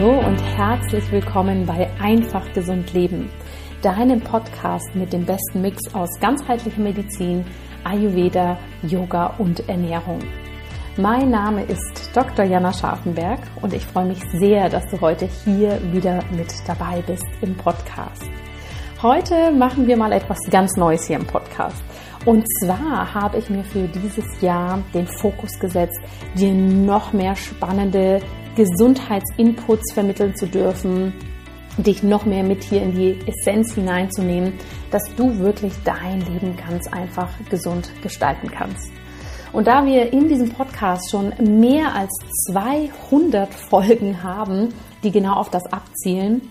Hallo und herzlich willkommen bei Einfach Gesund Leben, deinem Podcast mit dem besten Mix aus ganzheitlicher Medizin, Ayurveda, Yoga und Ernährung. Mein Name ist Dr. Jana Scharfenberg und ich freue mich sehr, dass du heute hier wieder mit dabei bist im Podcast. Heute machen wir mal etwas ganz Neues hier im Podcast. Und zwar habe ich mir für dieses Jahr den Fokus gesetzt, dir noch mehr spannende Gesundheitsinputs vermitteln zu dürfen, dich noch mehr mit hier in die Essenz hineinzunehmen, dass du wirklich dein Leben ganz einfach gesund gestalten kannst. Und da wir in diesem Podcast schon mehr als 200 Folgen haben, die genau auf das abzielen,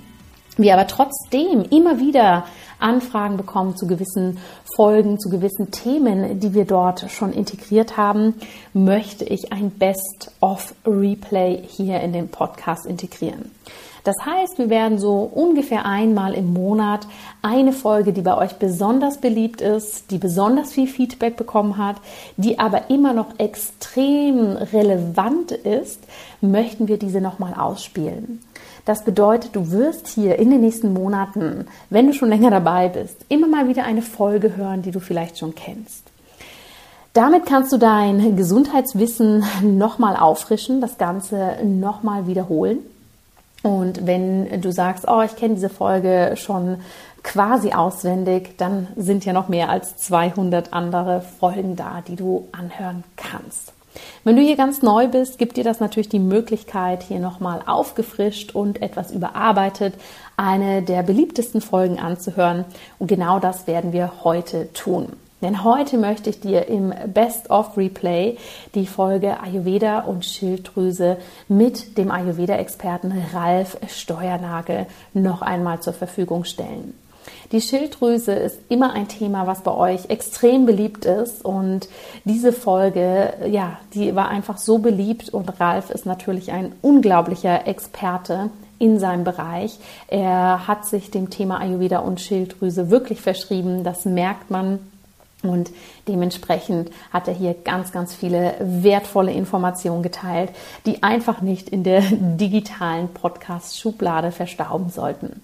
wir aber trotzdem immer wieder Anfragen bekommen zu gewissen Folgen, zu gewissen Themen, die wir dort schon integriert haben, möchte ich ein Best-of-Replay hier in den Podcast integrieren. Das heißt, wir werden so ungefähr einmal im Monat eine Folge, die bei euch besonders beliebt ist, die besonders viel Feedback bekommen hat, die aber immer noch extrem relevant ist, möchten wir diese nochmal ausspielen. Das bedeutet, du wirst hier in den nächsten Monaten, wenn du schon länger dabei bist, immer mal wieder eine Folge hören, die du vielleicht schon kennst. Damit kannst du dein Gesundheitswissen nochmal auffrischen, das Ganze nochmal wiederholen. Und wenn du sagst, oh, ich kenne diese Folge schon quasi auswendig, dann sind ja noch mehr als 200 andere Folgen da, die du anhören kannst. Wenn du hier ganz neu bist, gibt dir das natürlich die Möglichkeit, hier nochmal aufgefrischt und etwas überarbeitet eine der beliebtesten Folgen anzuhören. Und genau das werden wir heute tun. Denn heute möchte ich dir im Best of Replay die Folge Ayurveda und Schilddrüse mit dem Ayurveda-Experten Ralf Steuernagel noch einmal zur Verfügung stellen. Die Schilddrüse ist immer ein Thema, was bei euch extrem beliebt ist und diese Folge, ja, die war einfach so beliebt und Ralf ist natürlich ein unglaublicher Experte in seinem Bereich. Er hat sich dem Thema Ayurveda und Schilddrüse wirklich verschrieben. Das merkt man und dementsprechend hat er hier ganz, ganz viele wertvolle Informationen geteilt, die einfach nicht in der digitalen Podcast-Schublade verstauben sollten.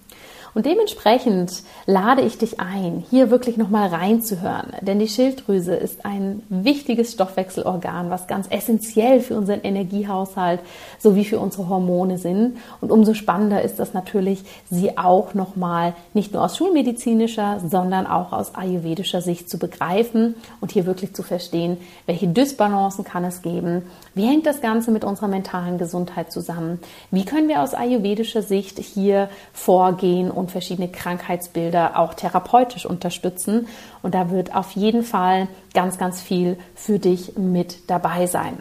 Und dementsprechend lade ich dich ein, hier wirklich nochmal reinzuhören. Denn die Schilddrüse ist ein wichtiges Stoffwechselorgan, was ganz essentiell für unseren Energiehaushalt sowie für unsere Hormone sind. Und umso spannender ist das natürlich, sie auch nochmal nicht nur aus schulmedizinischer, sondern auch aus ayurvedischer Sicht zu begreifen und hier wirklich zu verstehen, welche Dysbalancen kann es geben, wie hängt das Ganze mit unserer mentalen Gesundheit zusammen, wie können wir aus ayurvedischer Sicht hier vorgehen und und verschiedene Krankheitsbilder auch therapeutisch unterstützen. Und da wird auf jeden Fall ganz, ganz viel für dich mit dabei sein.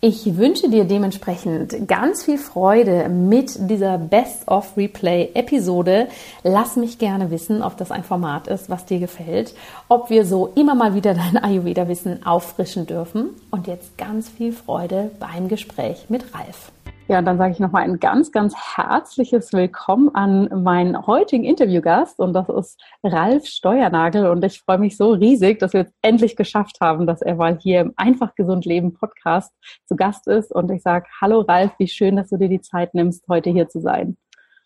Ich wünsche dir dementsprechend ganz viel Freude mit dieser Best of Replay Episode. Lass mich gerne wissen, ob das ein Format ist, was dir gefällt, ob wir so immer mal wieder dein Ayurveda Wissen auffrischen dürfen. Und jetzt ganz viel Freude beim Gespräch mit Ralf. Ja, und dann sage ich nochmal ein ganz, ganz herzliches Willkommen an meinen heutigen Interviewgast und das ist Ralf Steuernagel und ich freue mich so riesig, dass wir es endlich geschafft haben, dass er mal hier im Einfach Gesund Leben Podcast zu Gast ist und ich sage, hallo Ralf, wie schön, dass du dir die Zeit nimmst, heute hier zu sein.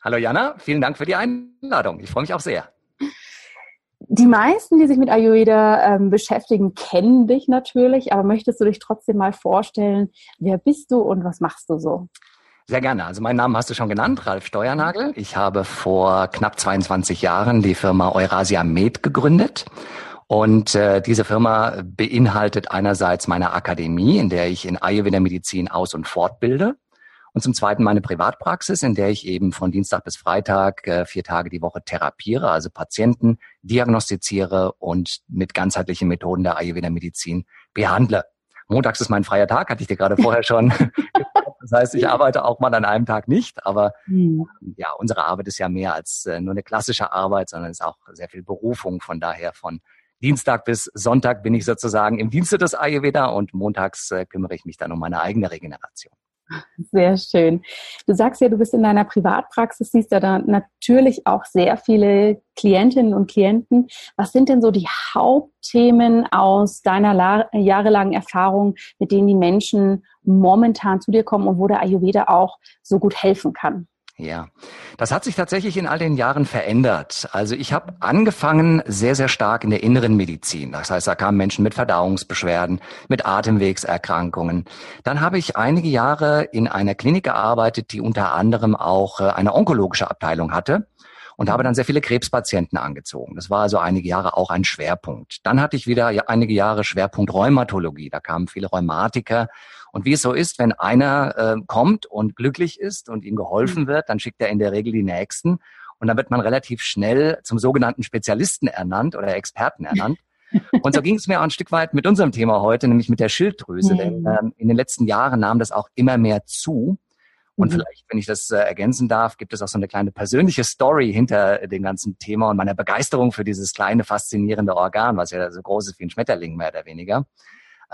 Hallo Jana, vielen Dank für die Einladung. Ich freue mich auch sehr. Die meisten, die sich mit Ayurveda ähm, beschäftigen, kennen dich natürlich, aber möchtest du dich trotzdem mal vorstellen, wer bist du und was machst du so? Sehr gerne. Also meinen Namen hast du schon genannt, Ralf Steuernagel. Ich habe vor knapp 22 Jahren die Firma Eurasia Med gegründet. Und äh, diese Firma beinhaltet einerseits meine Akademie, in der ich in Ayurveda Medizin aus- und fortbilde. Und zum Zweiten meine Privatpraxis, in der ich eben von Dienstag bis Freitag äh, vier Tage die Woche therapiere, also Patienten diagnostiziere und mit ganzheitlichen Methoden der Ayurveda Medizin behandle. Montags ist mein freier Tag, hatte ich dir gerade vorher schon Das heißt, ich arbeite auch mal an einem Tag nicht, aber mhm. ja, unsere Arbeit ist ja mehr als äh, nur eine klassische Arbeit, sondern es ist auch sehr viel Berufung. Von daher von Dienstag bis Sonntag bin ich sozusagen im Dienste des Ayurveda und montags äh, kümmere ich mich dann um meine eigene Regeneration. Sehr schön. Du sagst ja, du bist in deiner Privatpraxis, siehst ja da natürlich auch sehr viele Klientinnen und Klienten. Was sind denn so die Hauptthemen aus deiner jahrelangen Erfahrung, mit denen die Menschen momentan zu dir kommen und wo der Ayurveda auch so gut helfen kann? Ja, das hat sich tatsächlich in all den Jahren verändert. Also ich habe angefangen sehr, sehr stark in der inneren Medizin. Das heißt, da kamen Menschen mit Verdauungsbeschwerden, mit Atemwegserkrankungen. Dann habe ich einige Jahre in einer Klinik gearbeitet, die unter anderem auch äh, eine onkologische Abteilung hatte und habe dann sehr viele Krebspatienten angezogen. Das war also einige Jahre auch ein Schwerpunkt. Dann hatte ich wieder einige Jahre Schwerpunkt Rheumatologie. Da kamen viele Rheumatiker und wie es so ist, wenn einer äh, kommt und glücklich ist und ihm geholfen mhm. wird, dann schickt er in der Regel die Nächsten. Und dann wird man relativ schnell zum sogenannten Spezialisten ernannt oder Experten ernannt. Und so ging es mir auch ein Stück weit mit unserem Thema heute, nämlich mit der Schilddrüse. Mhm. Denn ähm, in den letzten Jahren nahm das auch immer mehr zu. Und mhm. vielleicht, wenn ich das äh, ergänzen darf, gibt es auch so eine kleine persönliche Story hinter dem ganzen Thema und meiner Begeisterung für dieses kleine, faszinierende Organ, was ja so groß ist wie ein Schmetterling mehr oder weniger.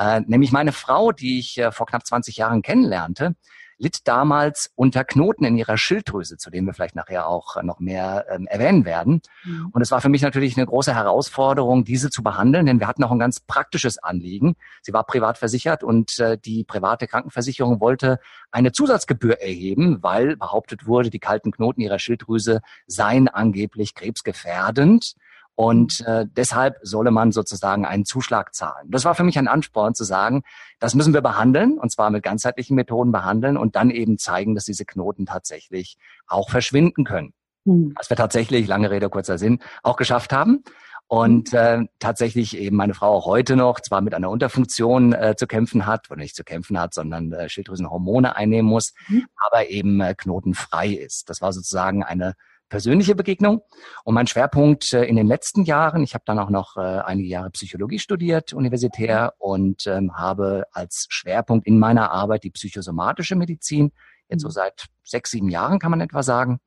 Äh, nämlich meine Frau, die ich äh, vor knapp 20 Jahren kennenlernte, litt damals unter Knoten in ihrer Schilddrüse, zu dem wir vielleicht nachher auch noch mehr ähm, erwähnen werden. Mhm. Und es war für mich natürlich eine große Herausforderung, diese zu behandeln, denn wir hatten auch ein ganz praktisches Anliegen. Sie war privat versichert und äh, die private Krankenversicherung wollte eine Zusatzgebühr erheben, weil behauptet wurde, die kalten Knoten ihrer Schilddrüse seien angeblich krebsgefährdend. Und äh, deshalb solle man sozusagen einen Zuschlag zahlen. Das war für mich ein Ansporn zu sagen, das müssen wir behandeln, und zwar mit ganzheitlichen Methoden behandeln und dann eben zeigen, dass diese Knoten tatsächlich auch verschwinden können. Mhm. Was wir tatsächlich, lange Rede, kurzer Sinn, auch geschafft haben. Und äh, tatsächlich eben meine Frau auch heute noch zwar mit einer Unterfunktion äh, zu kämpfen hat, oder nicht zu kämpfen hat, sondern äh, Schilddrüsenhormone einnehmen muss, mhm. aber eben äh, knotenfrei ist. Das war sozusagen eine persönliche Begegnung. Und mein Schwerpunkt äh, in den letzten Jahren, ich habe dann auch noch äh, einige Jahre Psychologie studiert, universitär, und ähm, habe als Schwerpunkt in meiner Arbeit die psychosomatische Medizin, jetzt so mhm. seit sechs, sieben Jahren kann man etwa sagen.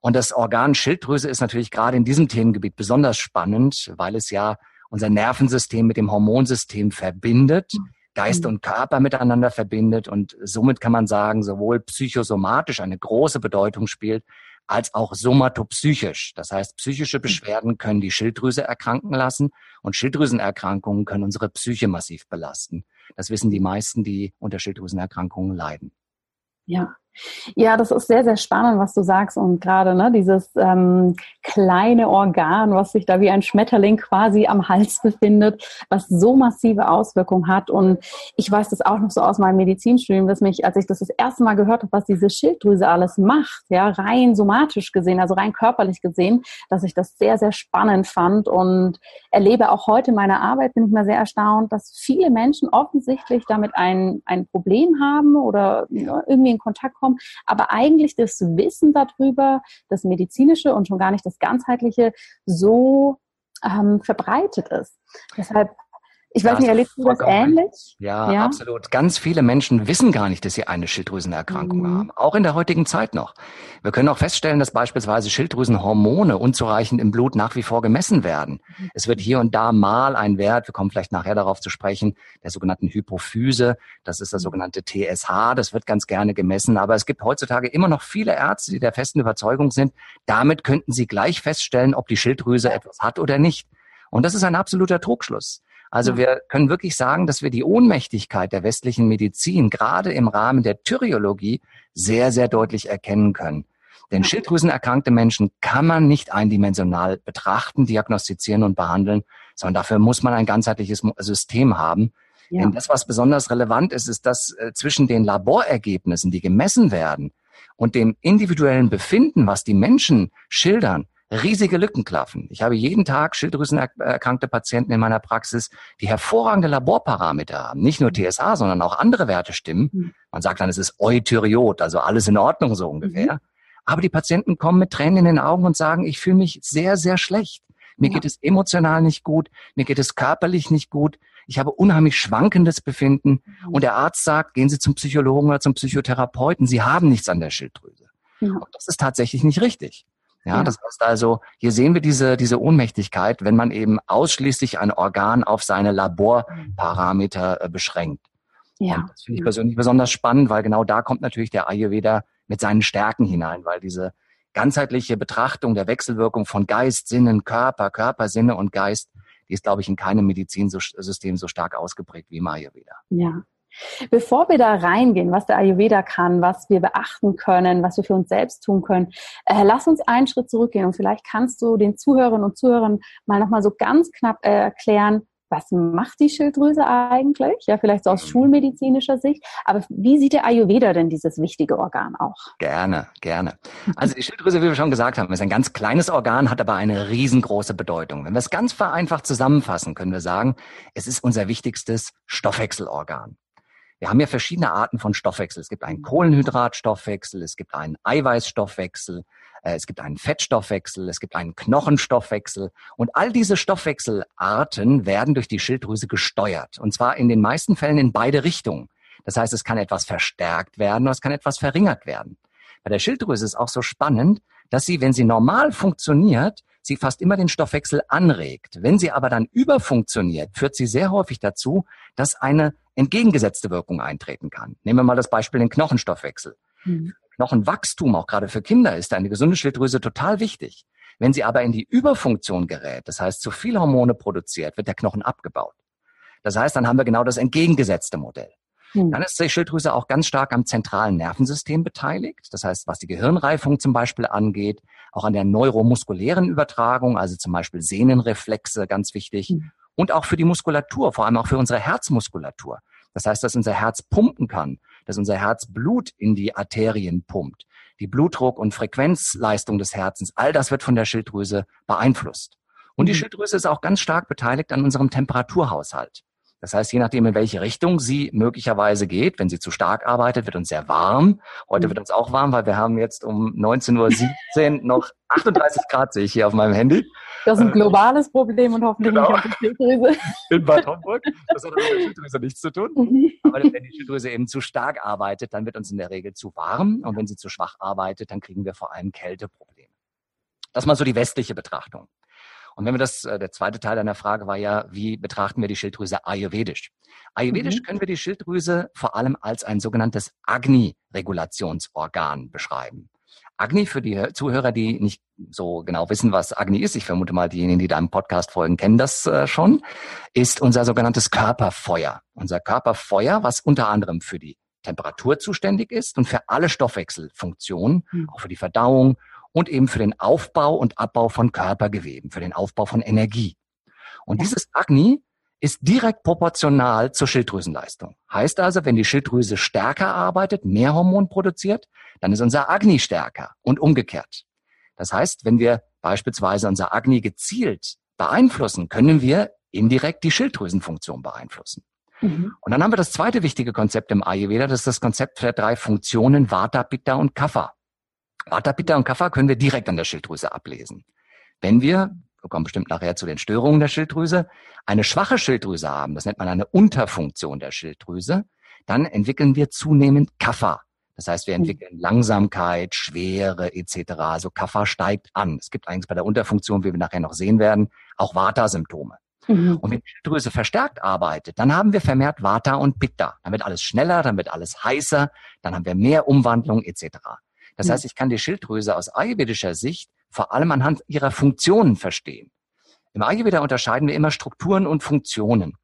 Und das Organ Schilddrüse ist natürlich gerade in diesem Themengebiet besonders spannend, weil es ja unser Nervensystem mit dem Hormonsystem verbindet. Mhm. Geist und Körper miteinander verbindet und somit kann man sagen, sowohl psychosomatisch eine große Bedeutung spielt, als auch somatopsychisch. Das heißt, psychische Beschwerden können die Schilddrüse erkranken lassen und Schilddrüsenerkrankungen können unsere Psyche massiv belasten. Das wissen die meisten, die unter Schilddrüsenerkrankungen leiden. Ja, ja, das ist sehr, sehr spannend, was du sagst. Und gerade ne, dieses ähm, kleine Organ, was sich da wie ein Schmetterling quasi am Hals befindet, was so massive Auswirkungen hat. Und ich weiß das auch noch so aus meinem Medizinstudium, dass mich, als ich das das erste Mal gehört habe, was diese Schilddrüse alles macht, ja, rein somatisch gesehen, also rein körperlich gesehen, dass ich das sehr, sehr spannend fand und erlebe auch heute in meiner Arbeit, bin ich mal sehr erstaunt, dass viele Menschen offensichtlich damit ein, ein Problem haben oder ja, irgendwie in Kontakt kommen kommen, aber eigentlich das Wissen darüber, das medizinische und schon gar nicht das ganzheitliche so ähm, verbreitet ist. Deshalb ich weiß nicht, erlebst du das ähnlich? Ja, ja, absolut. Ganz viele Menschen wissen gar nicht, dass sie eine Schilddrüsenerkrankung mhm. haben. Auch in der heutigen Zeit noch. Wir können auch feststellen, dass beispielsweise Schilddrüsenhormone unzureichend im Blut nach wie vor gemessen werden. Mhm. Es wird hier und da mal ein Wert, wir kommen vielleicht nachher darauf zu sprechen, der sogenannten Hypophyse. Das ist das mhm. sogenannte TSH. Das wird ganz gerne gemessen. Aber es gibt heutzutage immer noch viele Ärzte, die der festen Überzeugung sind, damit könnten sie gleich feststellen, ob die Schilddrüse etwas hat oder nicht. Und das ist ein absoluter Trugschluss. Also wir können wirklich sagen, dass wir die Ohnmächtigkeit der westlichen Medizin gerade im Rahmen der Thyreologie sehr, sehr deutlich erkennen können. Denn Schilddrüsenerkrankte Menschen kann man nicht eindimensional betrachten, diagnostizieren und behandeln, sondern dafür muss man ein ganzheitliches System haben. Ja. Denn das, was besonders relevant ist, ist, dass äh, zwischen den Laborergebnissen, die gemessen werden, und dem individuellen Befinden, was die Menschen schildern, riesige Lücken klaffen. Ich habe jeden Tag schilddrüsenerkrankte Patienten in meiner Praxis, die hervorragende Laborparameter haben. Nicht nur TSA, sondern auch andere Werte stimmen. Mhm. Man sagt dann, es ist Eutyriot, also alles in Ordnung so ungefähr. Mhm. Aber die Patienten kommen mit Tränen in den Augen und sagen, ich fühle mich sehr, sehr schlecht. Mir ja. geht es emotional nicht gut, mir geht es körperlich nicht gut. Ich habe unheimlich schwankendes Befinden. Mhm. Und der Arzt sagt, gehen Sie zum Psychologen oder zum Psychotherapeuten. Sie haben nichts an der Schilddrüse. Ja. Und das ist tatsächlich nicht richtig. Ja, ja, das heißt also, hier sehen wir diese, diese Ohnmächtigkeit, wenn man eben ausschließlich ein Organ auf seine Laborparameter äh, beschränkt. Ja. Und das finde ich persönlich besonders spannend, weil genau da kommt natürlich der Ayurveda mit seinen Stärken hinein, weil diese ganzheitliche Betrachtung der Wechselwirkung von Geist, Sinnen, Körper, Körper, Sinne und Geist, die ist, glaube ich, in keinem Medizinsystem so stark ausgeprägt wie im Ayurveda. Ja. Bevor wir da reingehen, was der Ayurveda kann, was wir beachten können, was wir für uns selbst tun können, äh, lass uns einen Schritt zurückgehen und vielleicht kannst du den Zuhörerinnen und Zuhörern mal nochmal so ganz knapp äh, erklären, was macht die Schilddrüse eigentlich? Ja, vielleicht so aus mhm. schulmedizinischer Sicht. Aber wie sieht der Ayurveda denn dieses wichtige Organ auch? Gerne, gerne. Also die Schilddrüse, wie wir schon gesagt haben, ist ein ganz kleines Organ, hat aber eine riesengroße Bedeutung. Wenn wir es ganz vereinfacht zusammenfassen, können wir sagen, es ist unser wichtigstes Stoffwechselorgan. Wir haben ja verschiedene Arten von Stoffwechsel. Es gibt einen Kohlenhydratstoffwechsel, es gibt einen Eiweißstoffwechsel, äh, es gibt einen Fettstoffwechsel, es gibt einen Knochenstoffwechsel und all diese Stoffwechselarten werden durch die Schilddrüse gesteuert und zwar in den meisten Fällen in beide Richtungen. Das heißt, es kann etwas verstärkt werden oder es kann etwas verringert werden. Bei der Schilddrüse ist auch so spannend, dass sie, wenn sie normal funktioniert, sie fast immer den Stoffwechsel anregt. Wenn sie aber dann überfunktioniert, führt sie sehr häufig dazu, dass eine entgegengesetzte Wirkung eintreten kann. Nehmen wir mal das Beispiel den Knochenstoffwechsel. Mhm. Knochenwachstum, auch gerade für Kinder, ist eine gesunde Schilddrüse total wichtig. Wenn sie aber in die Überfunktion gerät, das heißt zu viel Hormone produziert, wird der Knochen abgebaut. Das heißt, dann haben wir genau das entgegengesetzte Modell. Hm. Dann ist die Schilddrüse auch ganz stark am zentralen Nervensystem beteiligt. Das heißt, was die Gehirnreifung zum Beispiel angeht, auch an der neuromuskulären Übertragung, also zum Beispiel Sehnenreflexe, ganz wichtig. Hm. Und auch für die Muskulatur, vor allem auch für unsere Herzmuskulatur. Das heißt, dass unser Herz pumpen kann, dass unser Herz Blut in die Arterien pumpt. Die Blutdruck- und Frequenzleistung des Herzens, all das wird von der Schilddrüse beeinflusst. Und die hm. Schilddrüse ist auch ganz stark beteiligt an unserem Temperaturhaushalt. Das heißt, je nachdem, in welche Richtung sie möglicherweise geht, wenn sie zu stark arbeitet, wird uns sehr warm. Heute mhm. wird uns auch warm, weil wir haben jetzt um 19.17 Uhr noch 38 Grad, sehe ich hier auf meinem Handy. Das ist ein äh, globales Problem und hoffentlich genau. nicht auf die Schilddrüse. In Bad Homburg. Das hat mit der Schilddrüse nichts zu tun. Mhm. Aber wenn die Schilddrüse eben zu stark arbeitet, dann wird uns in der Regel zu warm. Und wenn sie zu schwach arbeitet, dann kriegen wir vor allem Kälteprobleme. Das ist mal so die westliche Betrachtung. Und wenn wir das, äh, der zweite Teil deiner Frage war ja, wie betrachten wir die Schilddrüse ayurvedisch? Ayurvedisch mhm. können wir die Schilddrüse vor allem als ein sogenanntes Agni-Regulationsorgan beschreiben. Agni für die Zuhörer, die nicht so genau wissen, was Agni ist, ich vermute mal, diejenigen, die deinem Podcast folgen, kennen das äh, schon, ist unser sogenanntes Körperfeuer. Unser Körperfeuer, was unter anderem für die Temperatur zuständig ist und für alle Stoffwechselfunktionen, mhm. auch für die Verdauung und eben für den Aufbau und Abbau von Körpergeweben, für den Aufbau von Energie. Und dieses Agni ist direkt proportional zur Schilddrüsenleistung. Heißt also, wenn die Schilddrüse stärker arbeitet, mehr Hormon produziert, dann ist unser Agni stärker und umgekehrt. Das heißt, wenn wir beispielsweise unser Agni gezielt beeinflussen, können wir indirekt die Schilddrüsenfunktion beeinflussen. Mhm. Und dann haben wir das zweite wichtige Konzept im Ayurveda, das ist das Konzept der drei Funktionen Vata, Pitta und Kapha. Vata, Pitta und Kapha können wir direkt an der Schilddrüse ablesen. Wenn wir, wir kommen bestimmt nachher zu den Störungen der Schilddrüse, eine schwache Schilddrüse haben, das nennt man eine Unterfunktion der Schilddrüse, dann entwickeln wir zunehmend Kapha. Das heißt, wir hm. entwickeln Langsamkeit, Schwere etc. Also Kapha steigt an. Es gibt eigentlich bei der Unterfunktion, wie wir nachher noch sehen werden, auch Vata-Symptome. Mhm. Und wenn die Schilddrüse verstärkt arbeitet, dann haben wir vermehrt Vata und Pitta. Dann wird alles schneller, dann wird alles heißer, dann haben wir mehr Umwandlung etc. Das mhm. heißt, ich kann die Schilddrüse aus ayurvedischer Sicht vor allem anhand ihrer Funktionen verstehen. Im Ayurveda unterscheiden wir immer Strukturen und Funktionen.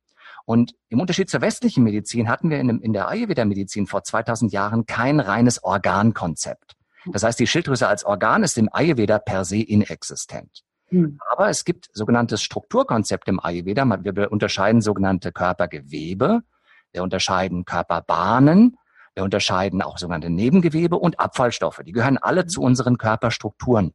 Und im Unterschied zur westlichen Medizin hatten wir in, der Ayurveda-Medizin vor 2000 Jahren kein reines Organkonzept. Das heißt, die Schilddrüse als Organ ist im Ayurveda per se inexistent. Hm. Aber es gibt sogenanntes Strukturkonzept im Ayurveda. Wir unterscheiden sogenannte Körpergewebe, wir unterscheiden Körperbahnen wir unterscheiden auch sogenannte Nebengewebe und Abfallstoffe. Die gehören alle zu unseren Körperstrukturen.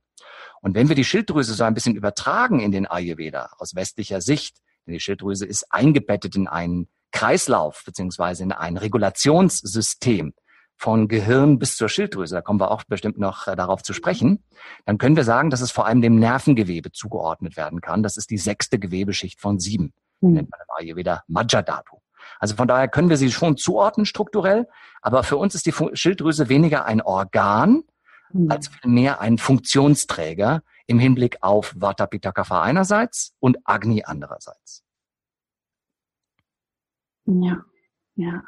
Und wenn wir die Schilddrüse so ein bisschen übertragen in den Ayurveda aus westlicher Sicht, denn die Schilddrüse ist eingebettet in einen Kreislauf beziehungsweise in ein Regulationssystem von Gehirn bis zur Schilddrüse, da kommen wir auch bestimmt noch äh, darauf zu sprechen, dann können wir sagen, dass es vor allem dem Nervengewebe zugeordnet werden kann. Das ist die sechste Gewebeschicht von sieben, mhm. nennt man im Ayurveda Majjadhatu. Also von daher können wir sie schon zuordnen strukturell, aber für uns ist die Schilddrüse weniger ein Organ mhm. als vielmehr ein Funktionsträger im Hinblick auf Vata Pitta Kapha einerseits und Agni andererseits. Ja. Ja.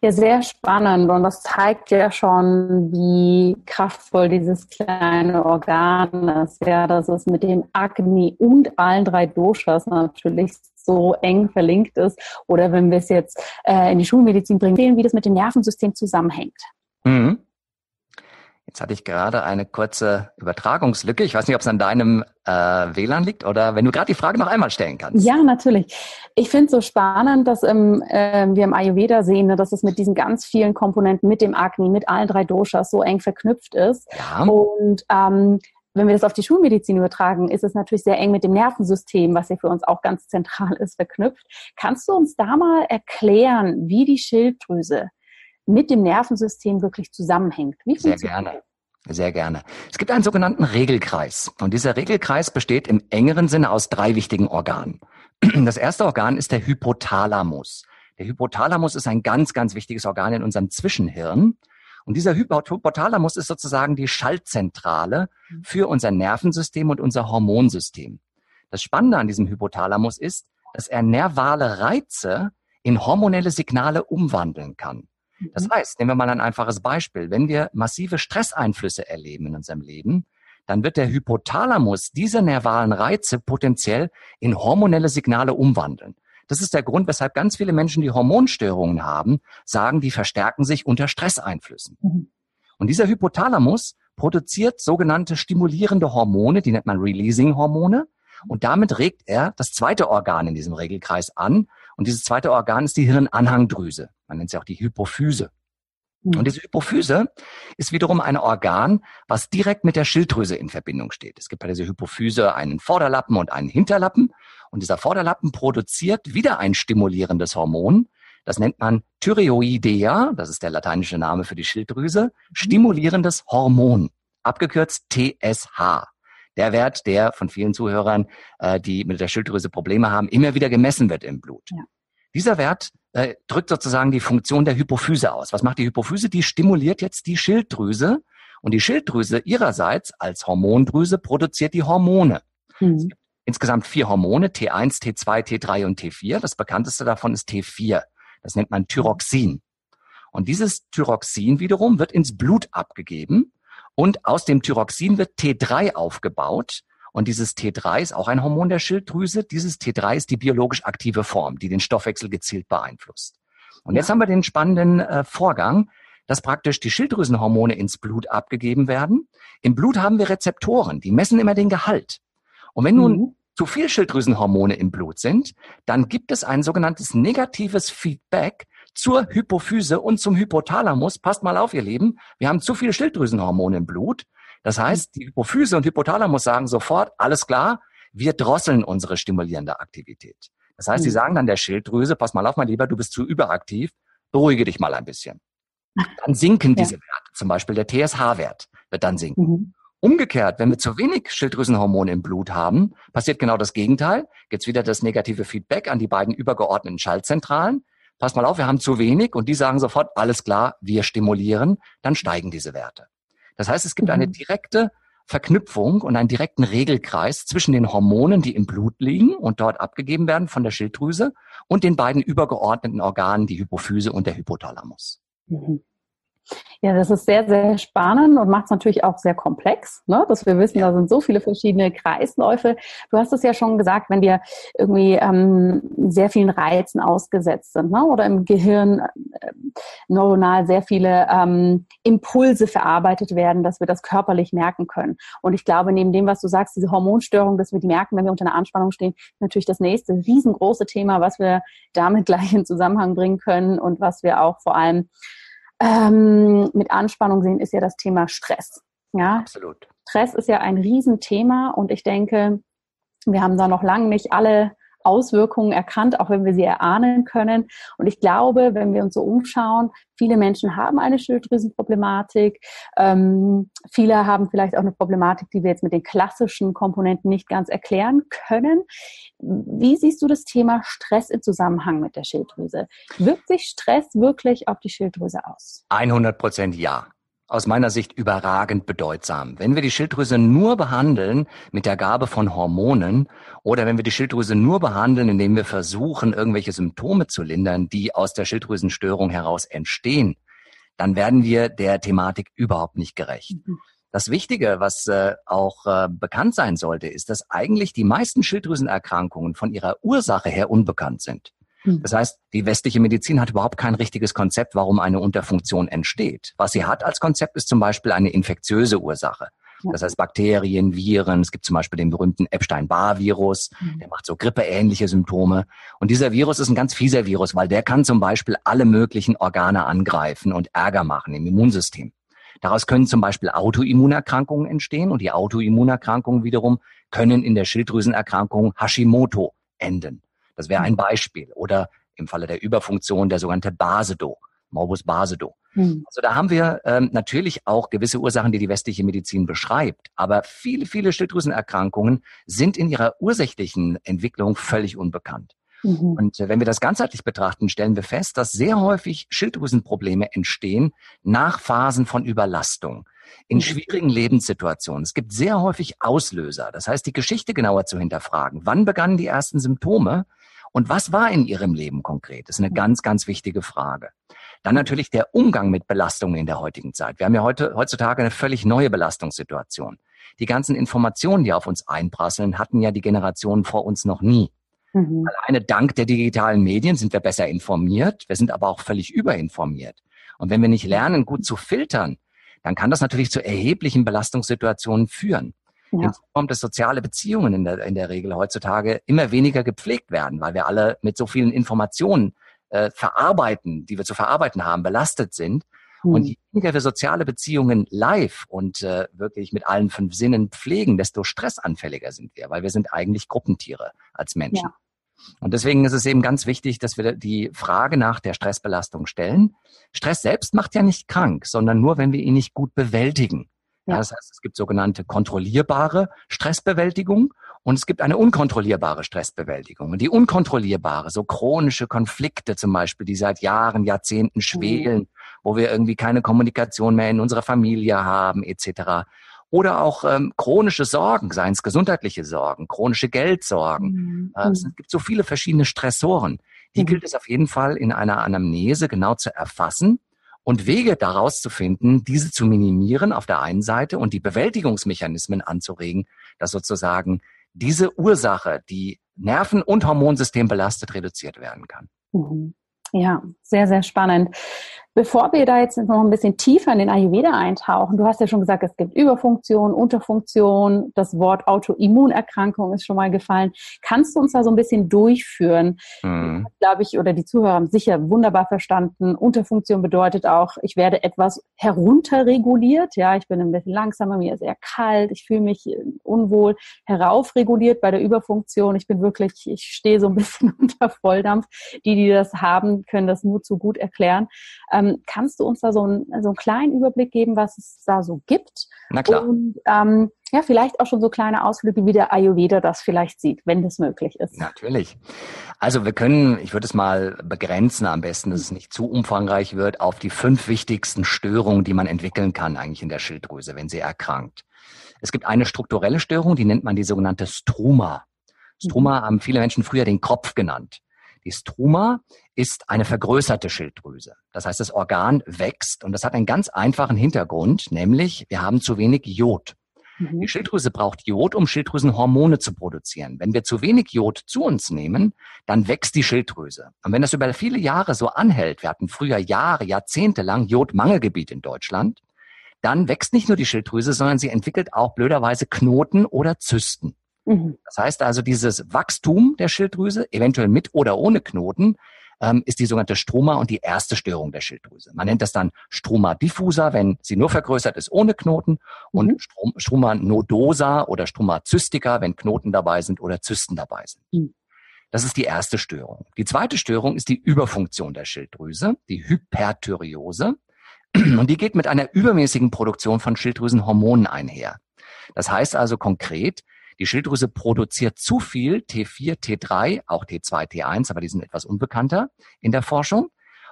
ja, sehr spannend und das zeigt ja schon, wie kraftvoll dieses kleine Organ ist. Ja, dass es mit dem Agni und allen drei Doshas natürlich so eng verlinkt ist. Oder wenn wir es jetzt äh, in die Schulmedizin bringen, wie das mit dem Nervensystem zusammenhängt. Mhm. Jetzt hatte ich gerade eine kurze Übertragungslücke. Ich weiß nicht, ob es an deinem äh, WLAN liegt oder wenn du gerade die Frage noch einmal stellen kannst. Ja, natürlich. Ich finde es so spannend, dass ähm, äh, wir im Ayurveda sehen, ne, dass es mit diesen ganz vielen Komponenten, mit dem Agni, mit allen drei Doshas so eng verknüpft ist. Ja. Und ähm, wenn wir das auf die Schulmedizin übertragen, ist es natürlich sehr eng mit dem Nervensystem, was ja für uns auch ganz zentral ist, verknüpft. Kannst du uns da mal erklären, wie die Schilddrüse mit dem Nervensystem wirklich zusammenhängt. Wie Sehr gerne. Sehr gerne. Es gibt einen sogenannten Regelkreis. Und dieser Regelkreis besteht im engeren Sinne aus drei wichtigen Organen. Das erste Organ ist der Hypothalamus. Der Hypothalamus ist ein ganz, ganz wichtiges Organ in unserem Zwischenhirn. Und dieser Hypothalamus ist sozusagen die Schaltzentrale für unser Nervensystem und unser Hormonsystem. Das Spannende an diesem Hypothalamus ist, dass er nervale Reize in hormonelle Signale umwandeln kann. Das mhm. heißt, nehmen wir mal ein einfaches Beispiel. Wenn wir massive Stresseinflüsse erleben in unserem Leben, dann wird der Hypothalamus diese nervalen Reize potenziell in hormonelle Signale umwandeln. Das ist der Grund, weshalb ganz viele Menschen, die Hormonstörungen haben, sagen, die verstärken sich unter Stresseinflüssen. Mhm. Und dieser Hypothalamus produziert sogenannte stimulierende Hormone, die nennt man Releasing-Hormone. Und damit regt er das zweite Organ in diesem Regelkreis an. Und dieses zweite Organ ist die Hirnanhangdrüse. Man nennt sie auch die Hypophyse. Und diese Hypophyse ist wiederum ein Organ, was direkt mit der Schilddrüse in Verbindung steht. Es gibt bei dieser Hypophyse einen Vorderlappen und einen Hinterlappen. Und dieser Vorderlappen produziert wieder ein stimulierendes Hormon. Das nennt man Thyreoidea, das ist der lateinische Name für die Schilddrüse, mhm. stimulierendes Hormon, abgekürzt TSH. Der Wert, der von vielen Zuhörern, äh, die mit der Schilddrüse Probleme haben, immer wieder gemessen wird im Blut. Ja. Dieser Wert äh, drückt sozusagen die Funktion der Hypophyse aus. Was macht die Hypophyse? Die stimuliert jetzt die Schilddrüse und die Schilddrüse ihrerseits als Hormondrüse produziert die Hormone. Mhm. Insgesamt vier Hormone, T1, T2, T3 und T4. Das bekannteste davon ist T4. Das nennt man Thyroxin. Und dieses Thyroxin wiederum wird ins Blut abgegeben und aus dem Thyroxin wird T3 aufgebaut. Und dieses T3 ist auch ein Hormon der Schilddrüse. Dieses T3 ist die biologisch aktive Form, die den Stoffwechsel gezielt beeinflusst. Und ja. jetzt haben wir den spannenden äh, Vorgang, dass praktisch die Schilddrüsenhormone ins Blut abgegeben werden. Im Blut haben wir Rezeptoren, die messen immer den Gehalt. Und wenn nun mhm. zu viel Schilddrüsenhormone im Blut sind, dann gibt es ein sogenanntes negatives Feedback zur Hypophyse und zum Hypothalamus. Passt mal auf, ihr Lieben, wir haben zu viele Schilddrüsenhormone im Blut das heißt, die Hypophyse und Hypothalamus sagen sofort, alles klar, wir drosseln unsere stimulierende Aktivität. Das heißt, sie mhm. sagen dann der Schilddrüse, pass mal auf, mein Lieber, du bist zu überaktiv, beruhige dich mal ein bisschen. Dann sinken diese. Werte, zum Beispiel der TSH-Wert wird dann sinken. Mhm. Umgekehrt, wenn wir zu wenig Schilddrüsenhormone im Blut haben, passiert genau das Gegenteil. Jetzt wieder das negative Feedback an die beiden übergeordneten Schaltzentralen. Pass mal auf, wir haben zu wenig und die sagen sofort, alles klar, wir stimulieren, dann steigen diese Werte. Das heißt, es gibt eine mhm. direkte Verknüpfung und einen direkten Regelkreis zwischen den Hormonen, die im Blut liegen und dort abgegeben werden von der Schilddrüse und den beiden übergeordneten Organen, die Hypophyse und der Hypothalamus. Mhm. Ja, das ist sehr, sehr spannend und macht es natürlich auch sehr komplex, ne? dass wir wissen, da sind so viele verschiedene Kreisläufe. Du hast es ja schon gesagt, wenn wir irgendwie ähm, sehr vielen Reizen ausgesetzt sind ne? oder im Gehirn äh, neuronal sehr viele ähm, Impulse verarbeitet werden, dass wir das körperlich merken können. Und ich glaube, neben dem, was du sagst, diese Hormonstörung, dass wir die merken, wenn wir unter einer Anspannung stehen, natürlich das nächste riesengroße Thema, was wir damit gleich in Zusammenhang bringen können und was wir auch vor allem ähm, mit Anspannung sehen, ist ja das Thema Stress. Ja, absolut. Stress ist ja ein Riesenthema und ich denke, wir haben da noch lange nicht alle Auswirkungen erkannt, auch wenn wir sie erahnen können. Und ich glaube, wenn wir uns so umschauen, viele Menschen haben eine Schilddrüsenproblematik. Ähm, viele haben vielleicht auch eine Problematik, die wir jetzt mit den klassischen Komponenten nicht ganz erklären können. Wie siehst du das Thema Stress im Zusammenhang mit der Schilddrüse? Wirkt sich Stress wirklich auf die Schilddrüse aus? 100 Prozent ja. Aus meiner Sicht überragend bedeutsam. Wenn wir die Schilddrüse nur behandeln mit der Gabe von Hormonen oder wenn wir die Schilddrüse nur behandeln, indem wir versuchen, irgendwelche Symptome zu lindern, die aus der Schilddrüsenstörung heraus entstehen, dann werden wir der Thematik überhaupt nicht gerecht. Mhm. Das Wichtige, was äh, auch äh, bekannt sein sollte, ist, dass eigentlich die meisten Schilddrüsenerkrankungen von ihrer Ursache her unbekannt sind. Hm. Das heißt, die westliche Medizin hat überhaupt kein richtiges Konzept, warum eine Unterfunktion entsteht. Was sie hat als Konzept ist zum Beispiel eine infektiöse Ursache. Das heißt Bakterien, Viren. Es gibt zum Beispiel den berühmten Epstein-Barr-Virus. Mhm. Der macht so grippeähnliche Symptome. Und dieser Virus ist ein ganz fieser Virus, weil der kann zum Beispiel alle möglichen Organe angreifen und Ärger machen im Immunsystem. Daraus können zum Beispiel Autoimmunerkrankungen entstehen und die Autoimmunerkrankungen wiederum können in der Schilddrüsenerkrankung Hashimoto enden. Das wäre ein Beispiel. Oder im Falle der Überfunktion der sogenannte Basedo, Morbus Basedo. Hm. Also da haben wir ähm, natürlich auch gewisse Ursachen, die die westliche Medizin beschreibt. Aber viele, viele Schilddrüsenerkrankungen sind in ihrer ursächlichen Entwicklung völlig unbekannt. Mhm. Und äh, wenn wir das ganzheitlich betrachten, stellen wir fest, dass sehr häufig Schilddrüsenprobleme entstehen nach Phasen von Überlastung in mhm. schwierigen Lebenssituationen. Es gibt sehr häufig Auslöser. Das heißt, die Geschichte genauer zu hinterfragen. Wann begannen die ersten Symptome? Und was war in Ihrem Leben konkret? Das ist eine ganz, ganz wichtige Frage. Dann natürlich der Umgang mit Belastungen in der heutigen Zeit. Wir haben ja heute, heutzutage eine völlig neue Belastungssituation. Die ganzen Informationen, die auf uns einprasseln, hatten ja die Generationen vor uns noch nie. Mhm. Alleine dank der digitalen Medien sind wir besser informiert. Wir sind aber auch völlig überinformiert. Und wenn wir nicht lernen, gut zu filtern, dann kann das natürlich zu erheblichen Belastungssituationen führen. Ja. Hinzu kommt, dass soziale Beziehungen in der, in der Regel heutzutage immer weniger gepflegt werden, weil wir alle mit so vielen Informationen äh, verarbeiten, die wir zu verarbeiten haben, belastet sind. Mhm. Und je weniger wir soziale Beziehungen live und äh, wirklich mit allen fünf Sinnen pflegen, desto stressanfälliger sind wir, weil wir sind eigentlich Gruppentiere als Menschen. Ja. Und deswegen ist es eben ganz wichtig, dass wir die Frage nach der Stressbelastung stellen. Stress selbst macht ja nicht krank, sondern nur, wenn wir ihn nicht gut bewältigen. Ja. Das heißt, es gibt sogenannte kontrollierbare Stressbewältigung und es gibt eine unkontrollierbare Stressbewältigung. Und die unkontrollierbare, so chronische Konflikte zum Beispiel, die seit Jahren, Jahrzehnten mhm. schwelen, mhm. wo wir irgendwie keine Kommunikation mehr in unserer Familie haben, etc. Oder auch ähm, chronische Sorgen, seien es gesundheitliche Sorgen, chronische Geldsorgen. Mhm. Äh, es gibt so viele verschiedene Stressoren. Die mhm. gilt es auf jeden Fall in einer Anamnese genau zu erfassen und Wege daraus zu finden, diese zu minimieren auf der einen Seite und die Bewältigungsmechanismen anzuregen, dass sozusagen diese Ursache, die Nerven- und Hormonsystem belastet, reduziert werden kann. Mhm. Ja, sehr, sehr spannend. Bevor wir da jetzt noch ein bisschen tiefer in den Ayurveda eintauchen, du hast ja schon gesagt, es gibt Überfunktion, Unterfunktion, das Wort Autoimmunerkrankung ist schon mal gefallen. Kannst du uns da so ein bisschen durchführen? Mhm. Glaube ich, oder die Zuhörer haben sicher wunderbar verstanden. Unterfunktion bedeutet auch, ich werde etwas herunterreguliert. Ja, ich bin ein bisschen langsamer, mir ist eher kalt, ich fühle mich unwohl. Heraufreguliert bei der Überfunktion. Ich bin wirklich, ich stehe so ein bisschen unter Volldampf. Die, die das haben, können das nur zu gut erklären. Ähm, kannst du uns da so, ein, so einen kleinen Überblick geben, was es da so gibt? Na klar. Und ähm, ja, vielleicht auch schon so kleine Ausflüge, wie der Ayurveda das vielleicht sieht, wenn das möglich ist. Natürlich. Also wir können, ich würde es mal begrenzen am besten, dass es nicht zu umfangreich wird, auf die fünf wichtigsten Störungen, die man entwickeln kann eigentlich in der Schilddrüse, wenn sie erkrankt. Es gibt eine strukturelle Störung, die nennt man die sogenannte Struma. Struma mhm. haben viele Menschen früher den Kopf genannt. Die Struma ist eine vergrößerte Schilddrüse. Das heißt, das Organ wächst und das hat einen ganz einfachen Hintergrund, nämlich wir haben zu wenig Jod. Mhm. Die Schilddrüse braucht Jod, um Schilddrüsenhormone zu produzieren. Wenn wir zu wenig Jod zu uns nehmen, dann wächst die Schilddrüse. Und wenn das über viele Jahre so anhält, wir hatten früher Jahre, Jahrzehnte lang Jodmangelgebiet in Deutschland, dann wächst nicht nur die Schilddrüse, sondern sie entwickelt auch blöderweise Knoten oder Zysten. Mhm. Das heißt also, dieses Wachstum der Schilddrüse, eventuell mit oder ohne Knoten, ähm, ist die sogenannte Struma und die erste Störung der Schilddrüse. Man nennt das dann Struma diffusa, wenn sie nur vergrößert ist ohne Knoten und mhm. Strum, Struma nodosa oder Struma cystica, wenn Knoten dabei sind oder Zysten dabei sind. Mhm. Das ist die erste Störung. Die zweite Störung ist die Überfunktion der Schilddrüse, die Hyperthyreose. Und die geht mit einer übermäßigen Produktion von Schilddrüsenhormonen einher. Das heißt also konkret, die Schilddrüse produziert zu viel T4, T3, auch T2, T1, aber die sind etwas unbekannter in der Forschung.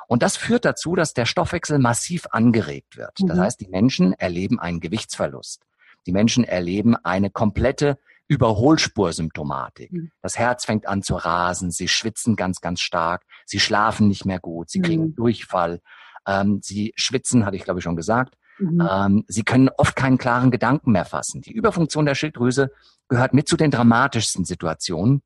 Und das führt dazu, dass der Stoffwechsel massiv angeregt wird. Das mhm. heißt, die Menschen erleben einen Gewichtsverlust. Die Menschen erleben eine komplette Überholspursymptomatik. Mhm. Das Herz fängt an zu rasen, sie schwitzen ganz, ganz stark, sie schlafen nicht mehr gut, sie kriegen mhm. Durchfall, ähm, sie schwitzen, hatte ich glaube ich schon gesagt. Mhm. Ähm, sie können oft keinen klaren Gedanken mehr fassen. Die Überfunktion der Schilddrüse gehört mit zu den dramatischsten Situationen,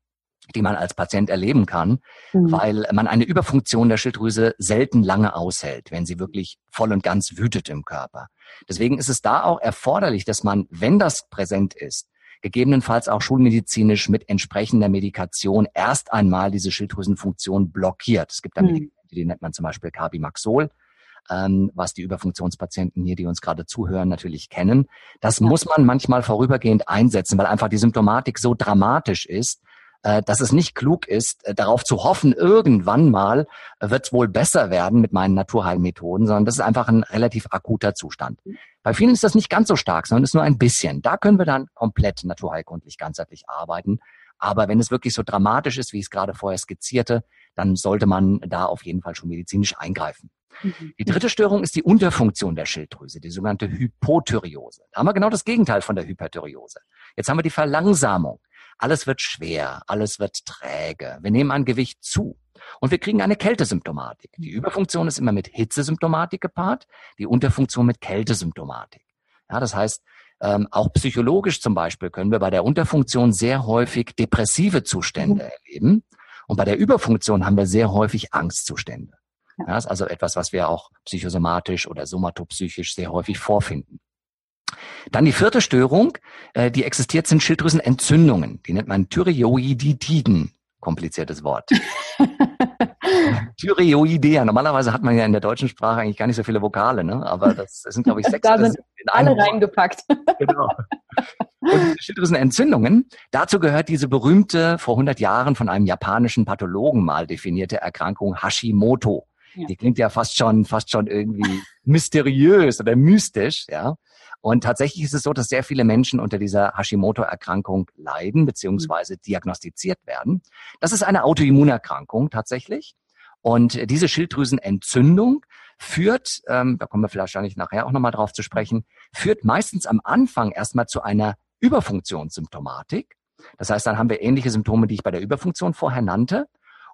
die man als Patient erleben kann, mhm. weil man eine Überfunktion der Schilddrüse selten lange aushält, wenn sie wirklich voll und ganz wütet im Körper. Deswegen ist es da auch erforderlich, dass man, wenn das präsent ist, gegebenenfalls auch schulmedizinisch mit entsprechender Medikation erst einmal diese Schilddrüsenfunktion blockiert. Es gibt da mhm. Medikamente, die nennt man zum Beispiel Carbimaxol ähm, was die Überfunktionspatienten hier, die uns gerade zuhören, natürlich kennen. Das ja. muss man manchmal vorübergehend einsetzen, weil einfach die Symptomatik so dramatisch ist, äh, dass es nicht klug ist, äh, darauf zu hoffen, irgendwann mal äh, wird es wohl besser werden mit meinen Naturheilmethoden, sondern das ist einfach ein relativ akuter Zustand. Bei vielen ist das nicht ganz so stark, sondern ist nur ein bisschen. Da können wir dann komplett naturheilkundlich ganzheitlich arbeiten. Aber wenn es wirklich so dramatisch ist, wie ich es gerade vorher skizzierte, dann sollte man da auf jeden Fall schon medizinisch eingreifen. Mhm. Die dritte Störung ist die Unterfunktion der Schilddrüse, die sogenannte Hypothyreose. Da haben wir genau das Gegenteil von der Hyperthyreose. Jetzt haben wir die Verlangsamung. Alles wird schwer, alles wird träge. Wir nehmen an Gewicht zu. Und wir kriegen eine Kältesymptomatik. Die Überfunktion ist immer mit Hitzesymptomatik gepaart, die Unterfunktion mit Kältesymptomatik. Ja, das heißt, ähm, auch psychologisch zum Beispiel können wir bei der Unterfunktion sehr häufig depressive Zustände mhm. erleben. Und bei der Überfunktion haben wir sehr häufig Angstzustände. Ja. Das ist also etwas, was wir auch psychosomatisch oder somatopsychisch sehr häufig vorfinden. Dann die vierte Störung, äh, die existiert, sind Schilddrüsenentzündungen. Die nennt man Thyreoiditiden. Kompliziertes Wort. Thyreoidea. Normalerweise hat man ja in der deutschen Sprache eigentlich gar nicht so viele Vokale, ne? aber das sind, glaube ich, sechs. da sind alle reingepackt. genau. Und Schilddrüsenentzündungen, dazu gehört diese berühmte, vor 100 Jahren von einem japanischen Pathologen mal definierte Erkrankung Hashimoto. Ja. Die klingt ja fast schon, fast schon irgendwie mysteriös oder mystisch, ja. Und tatsächlich ist es so, dass sehr viele Menschen unter dieser Hashimoto-Erkrankung leiden beziehungsweise diagnostiziert werden. Das ist eine Autoimmunerkrankung tatsächlich. Und diese Schilddrüsenentzündung führt, ähm, da kommen wir vielleicht wahrscheinlich nachher auch nochmal drauf zu sprechen, führt meistens am Anfang erstmal zu einer Überfunktionssymptomatik. Das heißt, dann haben wir ähnliche Symptome, die ich bei der Überfunktion vorher nannte.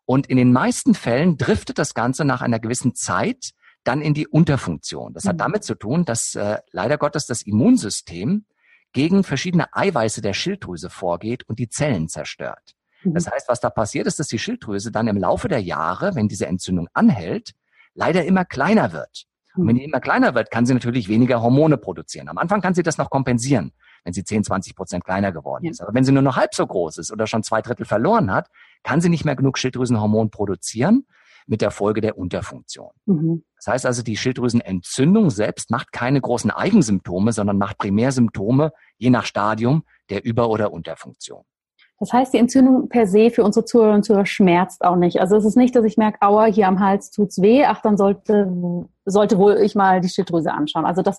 Und in den meisten Fällen driftet das Ganze nach einer gewissen Zeit dann in die Unterfunktion. Das hat mhm. damit zu tun, dass äh, leider Gottes das Immunsystem gegen verschiedene Eiweiße der Schilddrüse vorgeht und die Zellen zerstört. Mhm. Das heißt, was da passiert ist, dass die Schilddrüse dann im Laufe der Jahre, wenn diese Entzündung anhält, leider immer kleiner wird. Und wenn die immer kleiner wird, kann sie natürlich weniger Hormone produzieren. Am Anfang kann sie das noch kompensieren wenn sie 10, 20 Prozent kleiner geworden ja. ist. Aber wenn sie nur noch halb so groß ist oder schon zwei Drittel verloren hat, kann sie nicht mehr genug Schilddrüsenhormon produzieren mit der Folge der Unterfunktion. Mhm. Das heißt also, die Schilddrüsenentzündung selbst macht keine großen Eigensymptome, sondern macht Primärsymptome je nach Stadium der Über- oder Unterfunktion. Das heißt, die Entzündung per se für unsere Zuhörer und Zuhörer schmerzt auch nicht. Also es ist nicht, dass ich merke, aua, hier am Hals tut's weh, ach, dann sollte, sollte wohl ich mal die Schilddrüse anschauen. Also das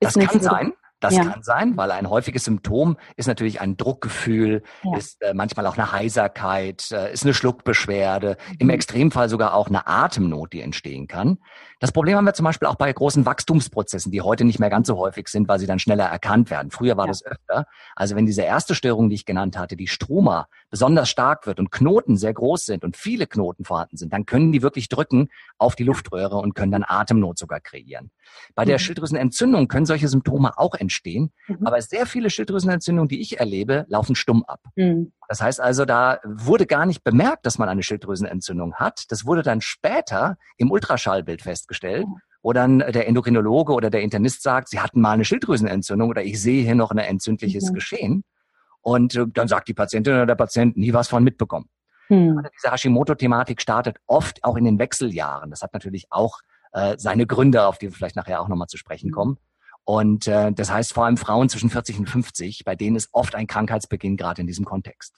ist das nicht kann so sein. Das ja. kann sein, weil ein häufiges Symptom ist natürlich ein Druckgefühl, ja. ist äh, manchmal auch eine Heiserkeit, äh, ist eine Schluckbeschwerde, mhm. im Extremfall sogar auch eine Atemnot, die entstehen kann. Das Problem haben wir zum Beispiel auch bei großen Wachstumsprozessen, die heute nicht mehr ganz so häufig sind, weil sie dann schneller erkannt werden. Früher war ja. das öfter. Also wenn diese erste Störung, die ich genannt hatte, die Struma, besonders stark wird und Knoten sehr groß sind und viele Knoten vorhanden sind, dann können die wirklich drücken auf die Luftröhre und können dann Atemnot sogar kreieren. Bei der mhm. Schilddrüsenentzündung können solche Symptome auch entstehen, mhm. aber sehr viele Schilddrüsenentzündungen, die ich erlebe, laufen stumm ab. Mhm. Das heißt also, da wurde gar nicht bemerkt, dass man eine Schilddrüsenentzündung hat. Das wurde dann später im Ultraschallbild festgestellt, wo dann der Endokrinologe oder der Internist sagt, sie hatten mal eine Schilddrüsenentzündung oder ich sehe hier noch ein entzündliches mhm. Geschehen. Und äh, dann sagt die Patientin oder der Patient nie was von mitbekommen. Mhm. Diese Hashimoto-Thematik startet oft auch in den Wechseljahren. Das hat natürlich auch äh, seine Gründe, auf die wir vielleicht nachher auch nochmal zu sprechen mhm. kommen. Und äh, das heißt vor allem Frauen zwischen 40 und 50, bei denen ist oft ein Krankheitsbeginn gerade in diesem Kontext.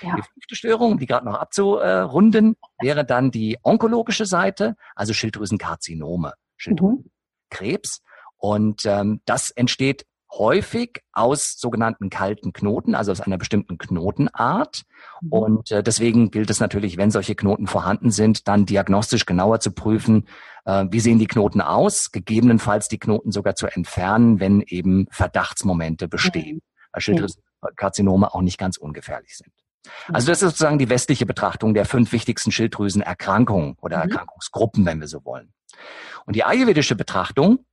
Ja. Die fünfte Störung, um die gerade noch abzurunden, wäre dann die onkologische Seite, also Schilddrüsenkarzinome, Schilddrüsenkrebs. Mhm. Und ähm, das entsteht häufig aus sogenannten kalten Knoten, also aus einer bestimmten Knotenart. Mhm. Und äh, deswegen gilt es natürlich, wenn solche Knoten vorhanden sind, dann diagnostisch genauer zu prüfen, äh, wie sehen die Knoten aus, gegebenenfalls die Knoten sogar zu entfernen, wenn eben Verdachtsmomente bestehen, mhm. weil Schilddrüsenkarzinome auch nicht ganz ungefährlich sind. Also das ist sozusagen die westliche Betrachtung der fünf wichtigsten Schilddrüsenerkrankungen oder mhm. Erkrankungsgruppen, wenn wir so wollen. Und die ayurvedische Betrachtung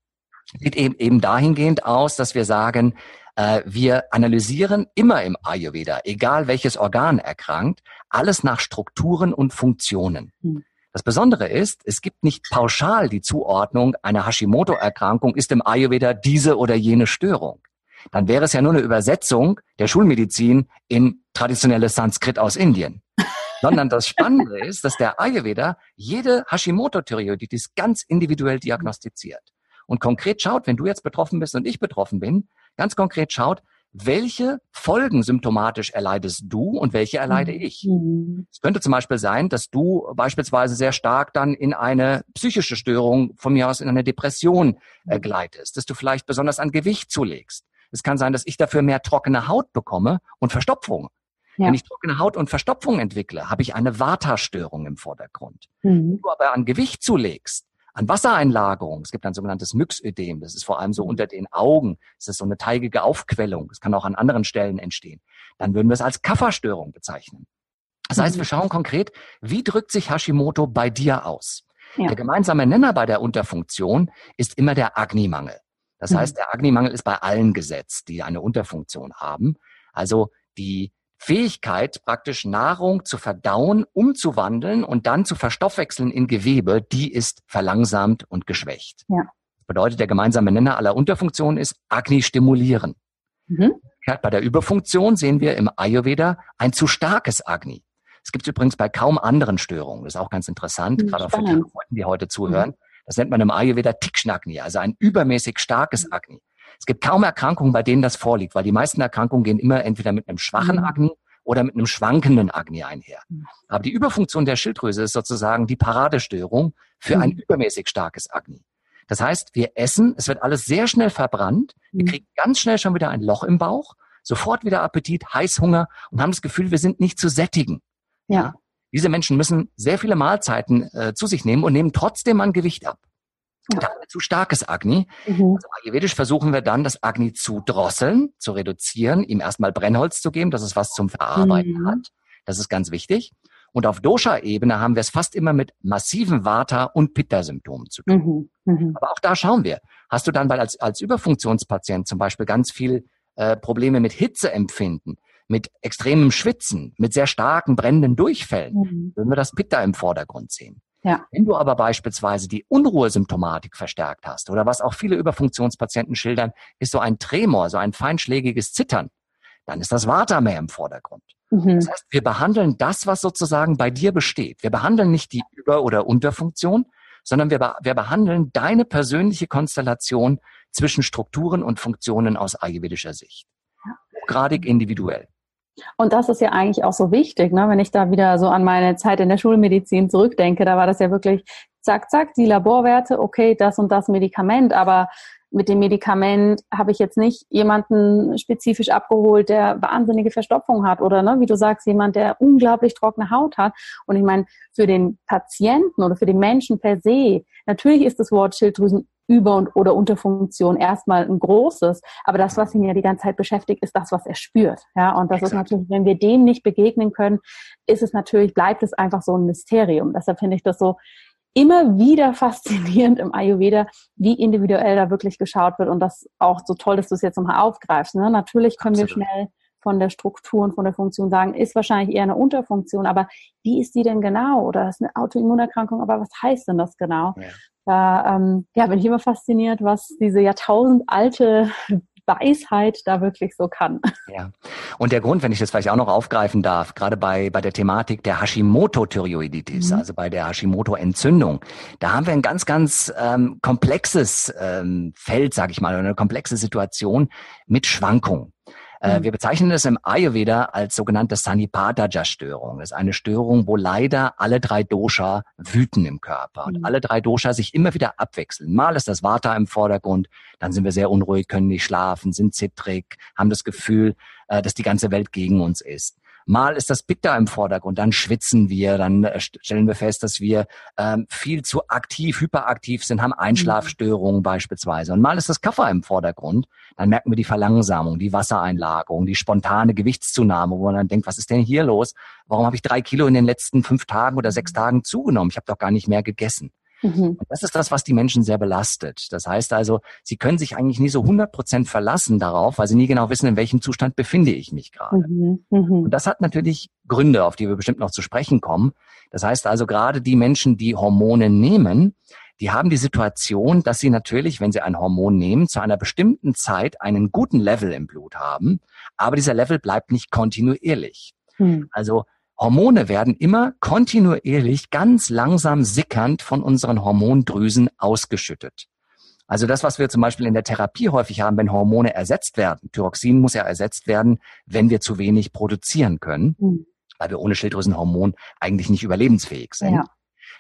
sieht eben, eben dahingehend aus, dass wir sagen, äh, wir analysieren immer im Ayurveda, egal welches Organ erkrankt, alles nach Strukturen und Funktionen. Mhm. Das Besondere ist, es gibt nicht pauschal die Zuordnung, eine Hashimoto-Erkrankung ist im Ayurveda diese oder jene Störung. Dann wäre es ja nur eine Übersetzung der Schulmedizin in traditionelles Sanskrit aus Indien. Sondern das Spannende ist, dass der Ayurveda jede Hashimoto-Thyreoiditis ganz individuell diagnostiziert. Und konkret schaut, wenn du jetzt betroffen bist und ich betroffen bin, ganz konkret schaut, welche Folgen symptomatisch erleidest du und welche erleide ich? Mhm. Es könnte zum Beispiel sein, dass du beispielsweise sehr stark dann in eine psychische Störung, von mir aus in eine Depression äh, gleitest, dass du vielleicht besonders an Gewicht zulegst. Es kann sein, dass ich dafür mehr trockene Haut bekomme und Verstopfung. Ja. Wenn ich trockene Haut und Verstopfung entwickle, habe ich eine Vata-Störung im Vordergrund. Mhm. Wenn du aber an Gewicht zulegst, an Wassereinlagerung. Es gibt ein sogenanntes Myxödem. Das ist vor allem so unter den Augen. Das ist so eine teigige Aufquellung. Das kann auch an anderen Stellen entstehen. Dann würden wir es als Kafferstörung bezeichnen. Das heißt, wir schauen konkret, wie drückt sich Hashimoto bei dir aus? Ja. Der gemeinsame Nenner bei der Unterfunktion ist immer der Agni-Mangel. Das heißt, der Agni-Mangel ist bei allen gesetzt, die eine Unterfunktion haben. Also die Fähigkeit, praktisch Nahrung zu verdauen, umzuwandeln und dann zu verstoffwechseln in Gewebe, die ist verlangsamt und geschwächt. Ja. Das bedeutet, der gemeinsame Nenner aller Unterfunktionen ist Agni stimulieren. Mhm. Bei der Überfunktion sehen wir im Ayurveda ein zu starkes Agni. Es gibt übrigens bei kaum anderen Störungen. Das ist auch ganz interessant, mhm, gerade auch für die Leute, die heute zuhören. Mhm. Das nennt man im Ayurveda Tikschnagni, also ein übermäßig starkes Agni. Es gibt kaum Erkrankungen, bei denen das vorliegt, weil die meisten Erkrankungen gehen immer entweder mit einem schwachen mhm. Agni oder mit einem schwankenden Agni einher. Mhm. Aber die Überfunktion der Schilddrüse ist sozusagen die Paradestörung für ein mhm. übermäßig starkes Agni. Das heißt, wir essen, es wird alles sehr schnell verbrannt, wir kriegen ganz schnell schon wieder ein Loch im Bauch, sofort wieder Appetit, Heißhunger und haben das Gefühl, wir sind nicht zu sättigen. Ja. Diese Menschen müssen sehr viele Mahlzeiten äh, zu sich nehmen und nehmen trotzdem an Gewicht ab. Ja. zu starkes Agni. Mhm. Also ayurvedisch versuchen wir dann, das Agni zu drosseln, zu reduzieren, ihm erstmal Brennholz zu geben, dass es was zum Verarbeiten mhm. hat. Das ist ganz wichtig. Und auf Dosha-Ebene haben wir es fast immer mit massiven Vata- und Pitta-Symptomen zu tun. Mhm. mhm. Aber auch da schauen wir. Hast du dann, weil als, als Überfunktionspatient zum Beispiel ganz viel äh, Probleme mit Hitzeempfinden, mit extremem Schwitzen, mit sehr starken brennenden Durchfällen, mhm. würden wir das Pitta im Vordergrund sehen. Ja. Wenn du aber beispielsweise die Unruhesymptomatik verstärkt hast oder was auch viele Überfunktionspatienten schildern, ist so ein Tremor, so ein feinschlägiges Zittern, dann ist das Vata mehr im Vordergrund. Mhm. Das heißt, wir behandeln das, was sozusagen bei dir besteht. Wir behandeln nicht die Über- oder Unterfunktion, sondern wir, wir behandeln deine persönliche Konstellation zwischen Strukturen und Funktionen aus ayurvedischer Sicht. Gradig individuell. Und das ist ja eigentlich auch so wichtig, ne? wenn ich da wieder so an meine Zeit in der Schulmedizin zurückdenke, da war das ja wirklich zack, zack, die Laborwerte, okay, das und das Medikament, aber mit dem Medikament habe ich jetzt nicht jemanden spezifisch abgeholt, der wahnsinnige Verstopfung hat oder, ne, wie du sagst, jemand, der unglaublich trockene Haut hat. Und ich meine, für den Patienten oder für den Menschen per se, natürlich ist das Wort Schilddrüsen über- und oder Unterfunktion erstmal ein großes, aber das, was ihn ja die ganze Zeit beschäftigt, ist das, was er spürt. Ja, und das Exakt. ist natürlich, wenn wir dem nicht begegnen können, ist es natürlich, bleibt es einfach so ein Mysterium. Deshalb finde ich das so immer wieder faszinierend im Ayurveda, wie individuell da wirklich geschaut wird und das auch so toll, dass du es jetzt nochmal aufgreifst. Ne? Natürlich können Absolut. wir schnell von der Struktur und von der Funktion sagen, ist wahrscheinlich eher eine Unterfunktion, aber wie ist die denn genau? Oder ist eine Autoimmunerkrankung, aber was heißt denn das genau? Ja. Da ähm, ja, bin ich immer fasziniert, was diese jahrtausendalte Weisheit da wirklich so kann. Ja. Und der Grund, wenn ich das vielleicht auch noch aufgreifen darf, gerade bei, bei der Thematik der Hashimoto-Thyreoiditis, mhm. also bei der Hashimoto-Entzündung, da haben wir ein ganz, ganz ähm, komplexes ähm, Feld, sage ich mal, eine komplexe Situation mit Schwankungen. Äh, mhm. Wir bezeichnen es im Ayurveda als sogenannte Sanipadaja-Störung. Das ist eine Störung, wo leider alle drei Dosha wüten im Körper und mhm. alle drei Dosha sich immer wieder abwechseln. Mal ist das Vata im Vordergrund, dann sind wir sehr unruhig, können nicht schlafen, sind zittrig, haben das Gefühl, äh, dass die ganze Welt gegen uns ist. Mal ist das Pitta im Vordergrund, dann schwitzen wir, dann äh, stellen wir fest, dass wir ähm, viel zu aktiv, hyperaktiv sind, haben Einschlafstörungen mhm. beispielsweise. Und mal ist das Kaffer im Vordergrund, dann merken wir die Verlangsamung, die Wassereinlagerung, die spontane Gewichtszunahme, wo man dann denkt, was ist denn hier los? Warum habe ich drei Kilo in den letzten fünf Tagen oder sechs Tagen zugenommen? Ich habe doch gar nicht mehr gegessen. Mhm. Das ist das, was die Menschen sehr belastet. Das heißt also, sie können sich eigentlich nie so 100 Prozent verlassen darauf, weil sie nie genau wissen, in welchem Zustand befinde ich mich gerade. Mhm. Mhm. Und das hat natürlich Gründe, auf die wir bestimmt noch zu sprechen kommen. Das heißt also, gerade die Menschen, die Hormone nehmen, die haben die Situation, dass sie natürlich, wenn sie ein Hormon nehmen, zu einer bestimmten Zeit einen guten Level im Blut haben, aber dieser Level bleibt nicht kontinuierlich. Mhm. Also Hormone werden immer kontinuierlich ganz langsam sickernd von unseren Hormondrüsen ausgeschüttet. Also das, was wir zum Beispiel in der Therapie häufig haben, wenn Hormone ersetzt werden. Thyroxin muss ja ersetzt werden, wenn wir zu wenig produzieren können, mhm. weil wir ohne Schilddrüsenhormon eigentlich nicht überlebensfähig sind. Ja.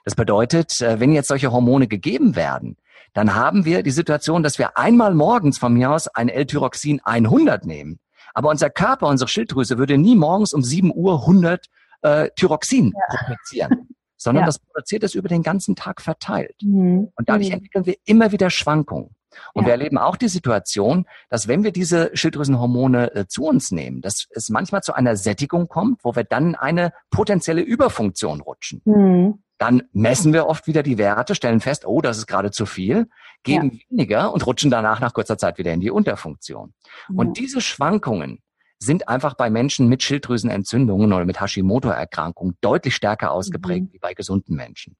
Das bedeutet, äh, wenn jetzt solche Hormone gegeben werden, dann haben wir die Situation, dass wir einmal morgens von mir aus ein L-Tyroxin 100 nehmen. Aber unser Körper, unsere Schilddrüse würde nie morgens um 7 Uhr 100 äh, Thyroxin ja. produzieren, sondern ja. das produziert es über den ganzen Tag verteilt. Mhm. Und dadurch mhm. entwickeln wir immer wieder Schwankungen. Und ja. wir erleben auch die Situation, dass wenn wir diese Schilddrüsenhormone äh, zu uns nehmen, dass es manchmal zu einer Sättigung kommt, wo wir dann eine potenzielle Überfunktion rutschen. Mhm. Dann messen wir oft wieder die Werte, stellen fest, oh, das ist gerade zu viel, geben ja. weniger und rutschen danach nach kurzer Zeit wieder in die Unterfunktion. Ja. Und diese Schwankungen, sind einfach bei Menschen mit Schilddrüsenentzündungen oder mit Hashimoto-Erkrankungen deutlich stärker ausgeprägt mhm. wie bei gesunden Menschen.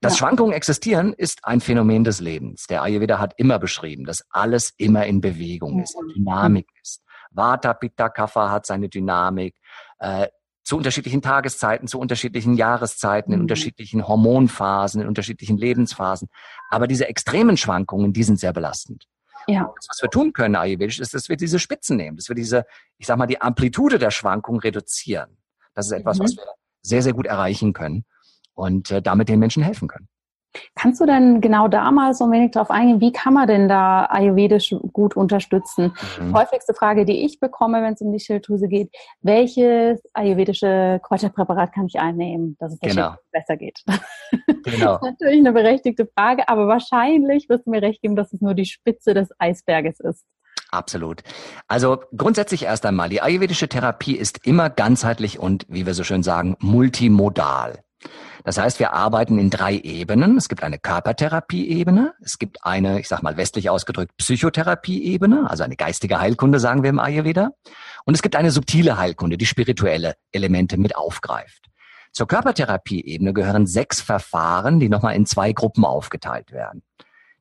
Dass ja. Schwankungen existieren, ist ein Phänomen des Lebens. Der Ayurveda hat immer beschrieben, dass alles immer in Bewegung mhm. ist, in Dynamik ist. Vata, Pitta, Kapha hat seine Dynamik. Äh, zu unterschiedlichen Tageszeiten, zu unterschiedlichen Jahreszeiten, in mhm. unterschiedlichen Hormonphasen, in unterschiedlichen Lebensphasen. Aber diese extremen Schwankungen, die sind sehr belastend. Ja. Was wir tun können ayurvedisch, ist, dass wir diese Spitzen nehmen, dass wir diese, ich sag mal, die Amplitude der Schwankung reduzieren. Das ist etwas, mhm. was wir sehr, sehr gut erreichen können und äh, damit den Menschen helfen können. Kannst du denn genau da mal so ein wenig drauf eingehen, wie kann man denn da ayurvedisch gut unterstützen? Mhm. Häufigste Frage, die ich bekomme, wenn es um die Schilddrüse geht, welches ayurvedische Kräuterpräparat kann ich einnehmen, dass es der genau. Besser geht? Genau. das ist natürlich eine berechtigte Frage, aber wahrscheinlich wirst du mir recht geben, dass es nur die Spitze des Eisberges ist. Absolut. Also grundsätzlich erst einmal, die ayurvedische Therapie ist immer ganzheitlich und, wie wir so schön sagen, multimodal. Das heißt, wir arbeiten in drei Ebenen. Es gibt eine Körpertherapie-Ebene, es gibt eine, ich sag mal westlich ausgedrückt, Psychotherapie-Ebene, also eine geistige Heilkunde, sagen wir im Ayurveda. Und es gibt eine subtile Heilkunde, die spirituelle Elemente mit aufgreift. Zur Körpertherapie-Ebene gehören sechs Verfahren, die nochmal in zwei Gruppen aufgeteilt werden.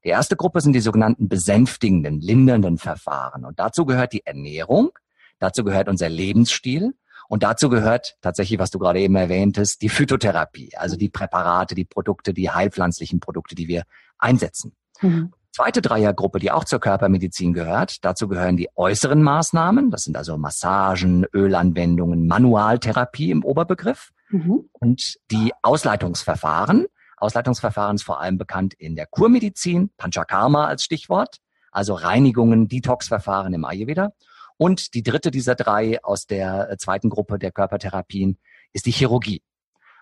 Die erste Gruppe sind die sogenannten besänftigenden, lindernden Verfahren. Und dazu gehört die Ernährung, dazu gehört unser Lebensstil und dazu gehört tatsächlich, was du gerade eben erwähntest, die Phytotherapie, also die Präparate, die Produkte, die heilpflanzlichen Produkte, die wir einsetzen. Mhm. Zweite Dreiergruppe, die auch zur Körpermedizin gehört, dazu gehören die äußeren Maßnahmen, das sind also Massagen, Ölanwendungen, Manualtherapie im Oberbegriff mhm. und die Ausleitungsverfahren. Ausleitungsverfahren ist vor allem bekannt in der Kurmedizin, Panchakarma als Stichwort, also Reinigungen, Detoxverfahren im Ayurveda und die dritte dieser drei aus der äh, zweiten Gruppe der Körpertherapien ist die Chirurgie.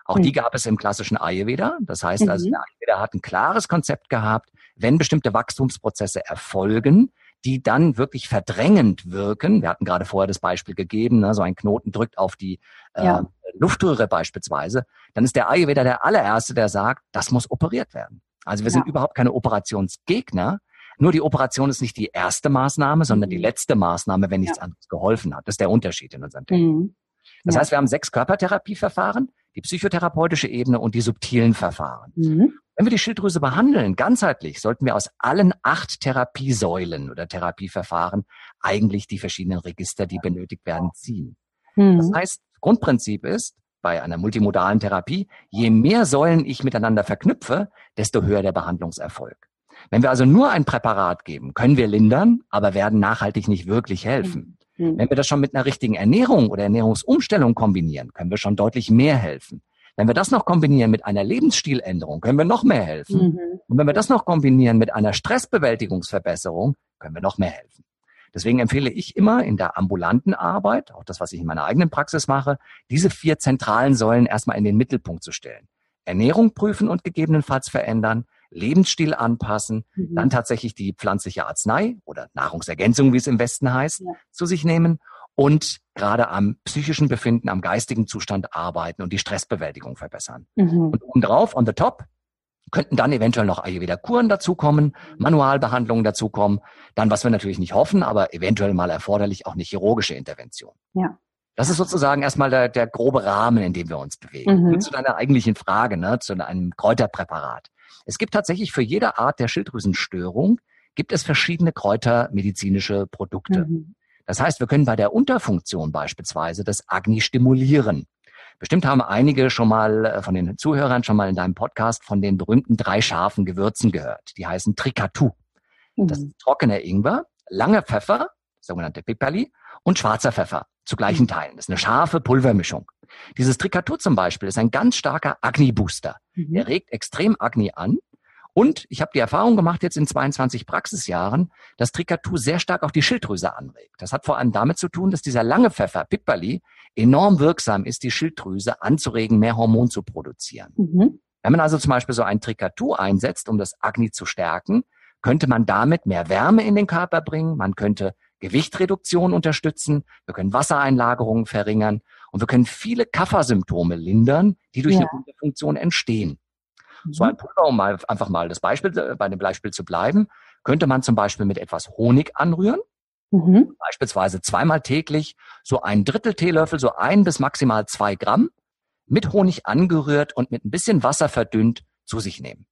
Auch mhm. die hm. gab es im klassischen Ayurveda. Das heißt mhm. also, der Ayurveda hat ein klares Konzept gehabt, wenn bestimmte Wachstumsprozesse erfolgen, die dann wirklich verdrängend wirken. Wir hatten gerade vorher das Beispiel gegeben, ne, so ein Knoten drückt auf die äh, ja. Luftröhre beispielsweise. Dann ist der Ayurveda der allererste, der sagt, das muss operiert werden. Also wir ja. sind überhaupt keine Operationsgegner, nur die Operation ist nicht die erste Maßnahme, sondern die mhm. letzte Maßnahme, wenn nichts ja. anderes geholfen hat. Das ist der Unterschied in unserem Thema. Mhm. Das ja. heißt, wir haben sechs Körpertherapieverfahren, die psychotherapeutische Ebene und die subtilen Verfahren. Mhm. Wenn wir die Schilddrüse behandeln, ganzheitlich, sollten wir aus allen acht Therapiesäulen oder Therapieverfahren eigentlich die verschiedenen Register, die benötigt werden, ziehen. Mhm. Das heißt, Grundprinzip ist, bei einer multimodalen Therapie, je mehr Säulen ich miteinander verknüpfe, desto höher der Behandlungserfolg. Wenn wir also nur ein Präparat geben, können wir lindern, aber werden nachhaltig nicht wirklich helfen. Mhm. Wenn wir das schon mit einer richtigen Ernährung oder Ernährungsumstellung kombinieren, können wir schon deutlich mehr helfen. Wenn wir das noch kombinieren mit einer Lebensstiländerung, können wir noch mehr helfen. Mhm. Und wenn wir das noch kombinieren mit einer Stressbewältigungsverbesserung, können wir noch mehr helfen. Deswegen empfehle ich immer in der ambulanten Arbeit, auch das, was ich in meiner eigenen Praxis mache, diese vier zentralen Säulen erstmal in den Mittelpunkt zu stellen. Ernährung prüfen und gegebenenfalls verändern, Lebensstil anpassen, mhm. dann tatsächlich die pflanzliche Arznei oder Nahrungsergänzung, wie es im Westen heißt, ja. zu sich nehmen und gerade am psychischen Befinden, am geistigen Zustand arbeiten und die Stressbewältigung verbessern. Mhm. Und obendrauf, on the top, könnten dann eventuell noch Ayurveda-Kuren dazukommen, Manualbehandlungen dazukommen, dann, was wir natürlich nicht hoffen, aber eventuell mal erforderlich, auch eine chirurgische Intervention. Ja. Das ist sozusagen erstmal der, der grobe Rahmen, in dem wir uns bewegen. Mhm. Zu deiner eigentlichen Frage, ne, zu einem Kräuterpräparat. Es gibt tatsächlich für jede Art der Schilddrüsenstörung gibt es verschiedene kräutermedizinische Produkte. Mhm. Das heißt, wir können bei der Unterfunktion beispielsweise das Agni stimulieren. Bestimmt haben einige schon mal äh, von den Zuhörern schon mal in deinem Podcast von den berühmten drei scharfen Gewürzen gehört. Die heißen Trikatu. Mhm. Das ist trockener Ingwer, langer Pfeffer, sogenannte Piperli, und schwarzer Pfeffer zu gleichen mhm. Teilen. Das ist eine scharfe Pulvermischung. Dieses Trikatu zum Beispiel ist ein ganz starker Agni-Booster. Mhm. Er regt extrem Agni an. Und ich habe die Erfahrung gemacht jetzt in 22 Praxisjahren, dass Trikatu sehr stark auch die Schilddrüse anregt. Das hat vor allem damit zu tun, dass dieser lange Pfeffer, Pipperli, enorm wirksam ist, die Schilddrüse anzuregen, mehr Hormon zu produzieren. Mhm. Wenn man also zum Beispiel so ein Trikatu einsetzt, um das Agni zu stärken, könnte man damit mehr Wärme in den Körper bringen, man könnte Gewichtreduktion unterstützen, wir können Wassereinlagerungen verringern und wir können viele Kaffersymptome lindern, die durch ja. eine gute Funktion entstehen. Mhm. So ein Pulver, um mal einfach mal das Beispiel, äh, bei dem Beispiel zu bleiben, könnte man zum Beispiel mit etwas Honig anrühren. Mhm. Beispielsweise zweimal täglich so ein Drittel Teelöffel, so ein bis maximal zwei Gramm mit Honig angerührt und mit ein bisschen Wasser verdünnt zu sich nehmen.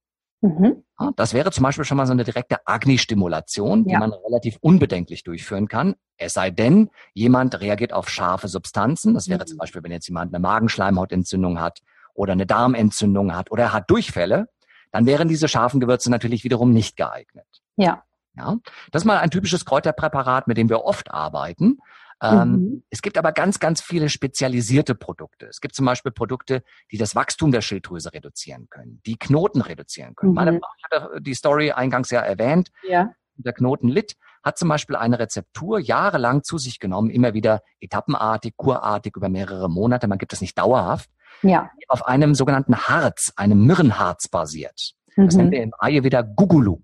Mhm. Das wäre zum Beispiel schon mal so eine direkte Agni-Stimulation, die ja. man relativ unbedenklich durchführen kann. Es sei denn, jemand reagiert auf scharfe Substanzen. Das wäre mhm. zum Beispiel, wenn jetzt jemand eine Magenschleimhautentzündung hat oder eine Darmentzündung hat oder er hat Durchfälle, dann wären diese scharfen Gewürze natürlich wiederum nicht geeignet. Ja. Ja, das ist mal ein typisches Kräuterpräparat, mit dem wir oft arbeiten. Ähm, mhm. Es gibt aber ganz, ganz viele spezialisierte Produkte. Es gibt zum Beispiel Produkte, die das Wachstum der Schilddrüse reduzieren können, die Knoten reduzieren können. Mhm. Meine Frau hatte die Story eingangs ja erwähnt. Ja. Der Knoten litt, hat zum Beispiel eine Rezeptur jahrelang zu sich genommen, immer wieder etappenartig, kurartig über mehrere Monate. Man gibt es nicht dauerhaft. Ja. Auf einem sogenannten Harz, einem Myrrenharz basiert. Das mhm. nennen wir im Ayurveda Gugulu.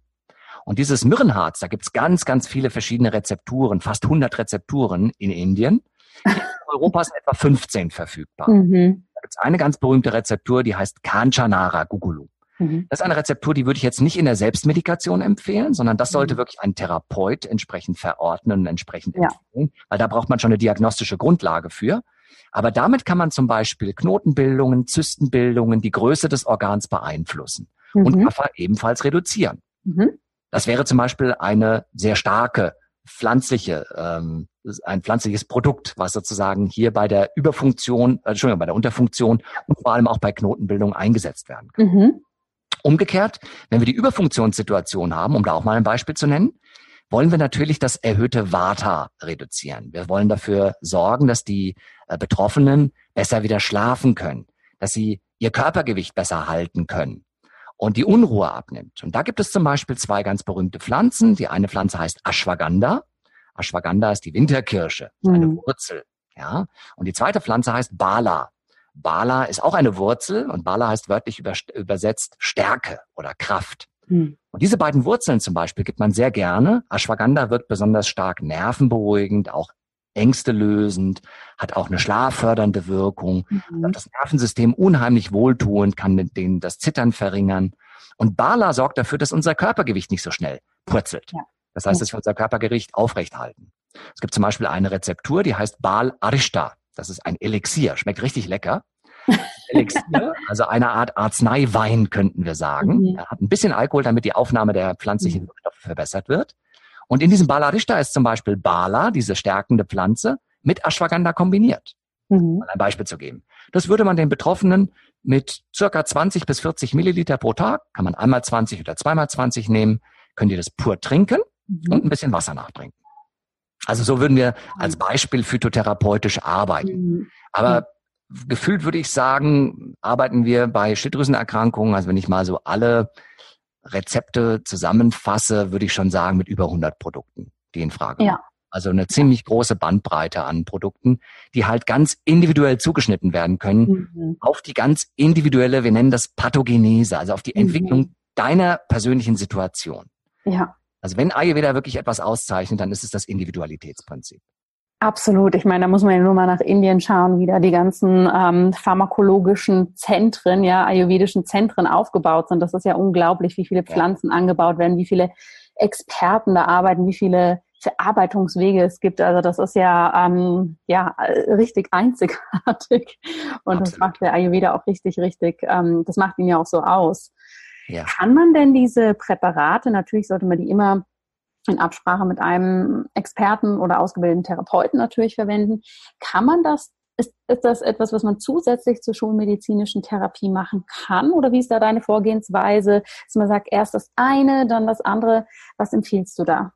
Und dieses Myrrenharz, da gibt's ganz, ganz viele verschiedene Rezepturen, fast 100 Rezepturen in Indien. In Europa sind etwa 15 verfügbar. Mhm. Da gibt's eine ganz berühmte Rezeptur, die heißt Kanchanara Gugulu. Mhm. Das ist eine Rezeptur, die würde ich jetzt nicht in der Selbstmedikation empfehlen, sondern das sollte mhm. wirklich ein Therapeut entsprechend verordnen und entsprechend ja. empfehlen, weil da braucht man schon eine diagnostische Grundlage für. Aber damit kann man zum Beispiel Knotenbildungen, Zystenbildungen, die Größe des Organs beeinflussen mhm. und Kaffer ebenfalls reduzieren. Mhm. Das wäre zum Beispiel eine sehr starke pflanzliche, ähm, ein pflanzliches Produkt, was sozusagen hier bei der Überfunktion, äh, Entschuldigung, bei der Unterfunktion und vor allem auch bei Knotenbildung eingesetzt werden kann. Mhm. Umgekehrt, wenn wir die Überfunktionssituation haben, um da auch mal ein Beispiel zu nennen, wollen wir natürlich das erhöhte Vata reduzieren. Wir wollen dafür sorgen, dass die äh, Betroffenen besser wieder schlafen können, dass sie ihr Körpergewicht besser halten können und die Unruhe abnimmt. Und da gibt es zum Beispiel zwei ganz berühmte Pflanzen. Die eine Pflanze heißt Ashwagandha. Ashwagandha ist die Winterkirsche, mhm. eine Wurzel. Ja. Und die zweite Pflanze heißt Bala. Bala ist auch eine Wurzel und Bala heißt wörtlich übersetzt Stärke oder Kraft. Mhm. Und diese beiden Wurzeln zum Beispiel gibt man sehr gerne. Ashwagandha wird besonders stark nervenberuhigend, auch Ängste lösend, hat auch eine schlaffördernde Wirkung, mhm. das Nervensystem unheimlich wohltuend, kann den, das Zittern verringern. Und Bala sorgt dafür, dass unser Körpergewicht nicht so schnell purzelt. Ja. Das heißt, dass wir unser Körpergewicht aufrechthalten. Es gibt zum Beispiel eine Rezeptur, die heißt Bal Arishta. Das ist ein Elixier, schmeckt richtig lecker. Elixier, also eine Art Arzneiwein könnten wir sagen. Mhm. Er hat ein bisschen Alkohol, damit die Aufnahme der pflanzlichen mhm. Wirkstoffe verbessert wird. Und in diesem Balarishta ist zum Beispiel Bala, diese stärkende Pflanze, mit Ashwagandha kombiniert. Mhm. Um ein Beispiel zu geben. Das würde man den Betroffenen mit circa 20 bis 40 Milliliter pro Tag, kann man einmal 20 oder zweimal 20 nehmen, können die das pur trinken mhm. und ein bisschen Wasser nachtrinken. Also so würden wir als Beispiel phytotherapeutisch arbeiten. Mhm. Aber gefühlt würde ich sagen, arbeiten wir bei Schilddrüsenerkrankungen, also wenn ich mal so alle Rezepte zusammenfasse, würde ich schon sagen, mit über 100 Produkten, die in Frage kommen. Ja. Also eine ziemlich große Bandbreite an Produkten, die halt ganz individuell zugeschnitten werden können mhm. auf die ganz individuelle, wir nennen das Pathogenese, also auf die mhm. Entwicklung deiner persönlichen Situation. Ja. Also wenn Ayurveda wirklich etwas auszeichnet, dann ist es das Individualitätsprinzip. Absolut. Ich meine, da muss man ja nur mal nach Indien schauen, wie da die ganzen ähm, pharmakologischen Zentren, ja, ayurvedischen Zentren aufgebaut sind. Das ist ja unglaublich, wie viele Pflanzen ja. angebaut werden, wie viele Experten da arbeiten, wie viele Verarbeitungswege es gibt. Also das ist ja ähm, ja richtig einzigartig und Absolut. das macht der Ayurveda auch richtig, richtig. Ähm, das macht ihn ja auch so aus. Ja. Kann man denn diese Präparate? Natürlich sollte man die immer in Absprache mit einem Experten oder ausgebildeten Therapeuten natürlich verwenden. Kann man das, ist, ist das etwas, was man zusätzlich zur schulmedizinischen Therapie machen kann? Oder wie ist da deine Vorgehensweise, dass man sagt, erst das eine, dann das andere? Was empfiehlst du da?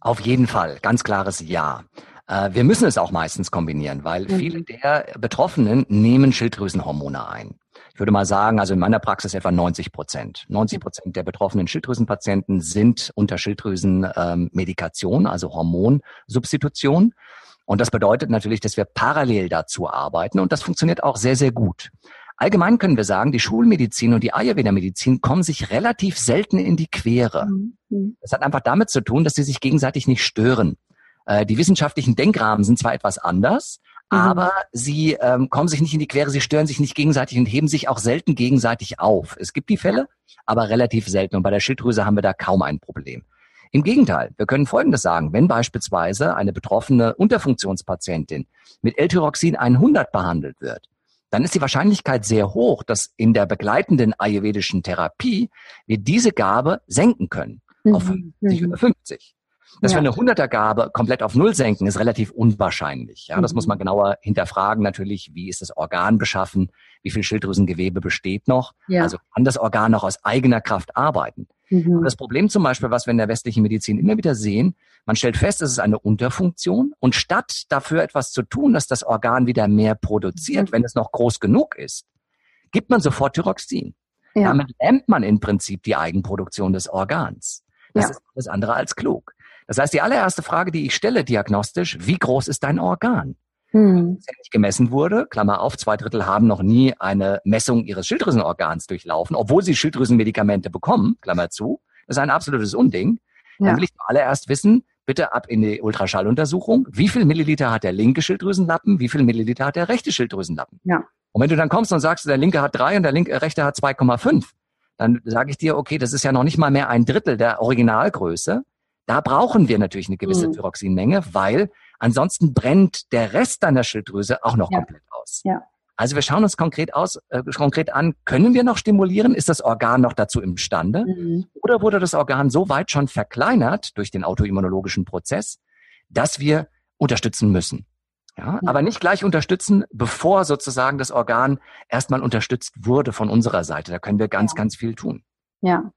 Auf jeden Fall, ganz klares Ja. Äh, wir müssen es auch meistens kombinieren, weil mhm. viele der Betroffenen nehmen Schilddrüsenhormone ein. Ich würde mal sagen, also in meiner Praxis etwa 90 Prozent. 90 Prozent der betroffenen Schilddrüsenpatienten sind unter Schilddrüsenmedikation, ähm, also Hormonsubstitution. Und das bedeutet natürlich, dass wir parallel dazu arbeiten und das funktioniert auch sehr, sehr gut. Allgemein können wir sagen, die Schulmedizin und die Ayurveda-Medizin kommen sich relativ selten in die Quere. Mhm. Das hat einfach damit zu tun, dass sie sich gegenseitig nicht stören. Äh, die wissenschaftlichen Denkrahmen sind zwar etwas anders, mhm. Aber sie ähm, kommen sich nicht in die Quere, sie stören sich nicht gegenseitig und heben sich auch selten gegenseitig auf. Es gibt die Fälle, aber relativ selten. Und bei der Schilddrüse haben wir da kaum ein Problem. Im Gegenteil, wir können Folgendes sagen. Wenn beispielsweise eine betroffene Unterfunktionspatientin mit L-Tyroxin 100 behandelt wird, dann ist die Wahrscheinlichkeit sehr hoch, dass in der begleitenden ayurvedischen Therapie wir diese Gabe senken können mhm. auf 50 oder 50. Dass ja. wir eine 100er Gabe komplett auf Null senken, ist relativ unwahrscheinlich. Ja, das mhm. muss man genauer hinterfragen. Natürlich, wie ist das Organ beschaffen? Wie viel Schilddrüsengewebe besteht noch? Ja. Also kann das Organ noch aus eigener Kraft arbeiten? Mhm. Das Problem zum Beispiel, was wir in der westlichen Medizin immer wieder sehen, man stellt fest, es ist eine Unterfunktion und statt dafür etwas zu tun, dass das Organ wieder mehr produziert, mhm. wenn es noch groß genug ist, gibt man sofort Thyroxin. Ja. Damit lähmt man im Prinzip die Eigenproduktion des Organs. Das ja. ist alles andere als klug. Das heißt, die allererste Frage, die ich stelle diagnostisch, wie groß ist dein Organ? Hm. Das nicht gemessen wurde, Klammer auf, zwei Drittel haben noch nie eine Messung ihres Schilddrüsenorgans durchlaufen, obwohl sie Schilddrüsenmedikamente bekommen, Klammer zu. Das ist ein absolutes Unding. Ja. Dann will ich zuallererst wissen, bitte ab in die Ultraschalluntersuchung, wie viel Milliliter hat der linke Schilddrüsenlappen, wie viel Milliliter hat der rechte Schilddrüsenlappen. Ja. Und wenn du dann kommst und sagst, der linke hat drei und der linke, rechte hat 2,5, dann sage ich dir, okay, das ist ja noch nicht mal mehr ein Drittel der Originalgröße. Da brauchen wir natürlich eine gewisse mhm. Thyroxinmenge, weil ansonsten brennt der Rest deiner Schilddrüse auch noch ja. komplett aus. Ja. Also wir schauen uns konkret aus, äh, konkret an, können wir noch stimulieren? Ist das Organ noch dazu imstande? Mhm. Oder wurde das Organ so weit schon verkleinert durch den autoimmunologischen Prozess, dass wir unterstützen müssen? Ja, aber nicht gleich unterstützen, bevor sozusagen das Organ erstmal unterstützt wurde von unserer Seite. Da können wir ganz, ja. ganz viel tun. Ja,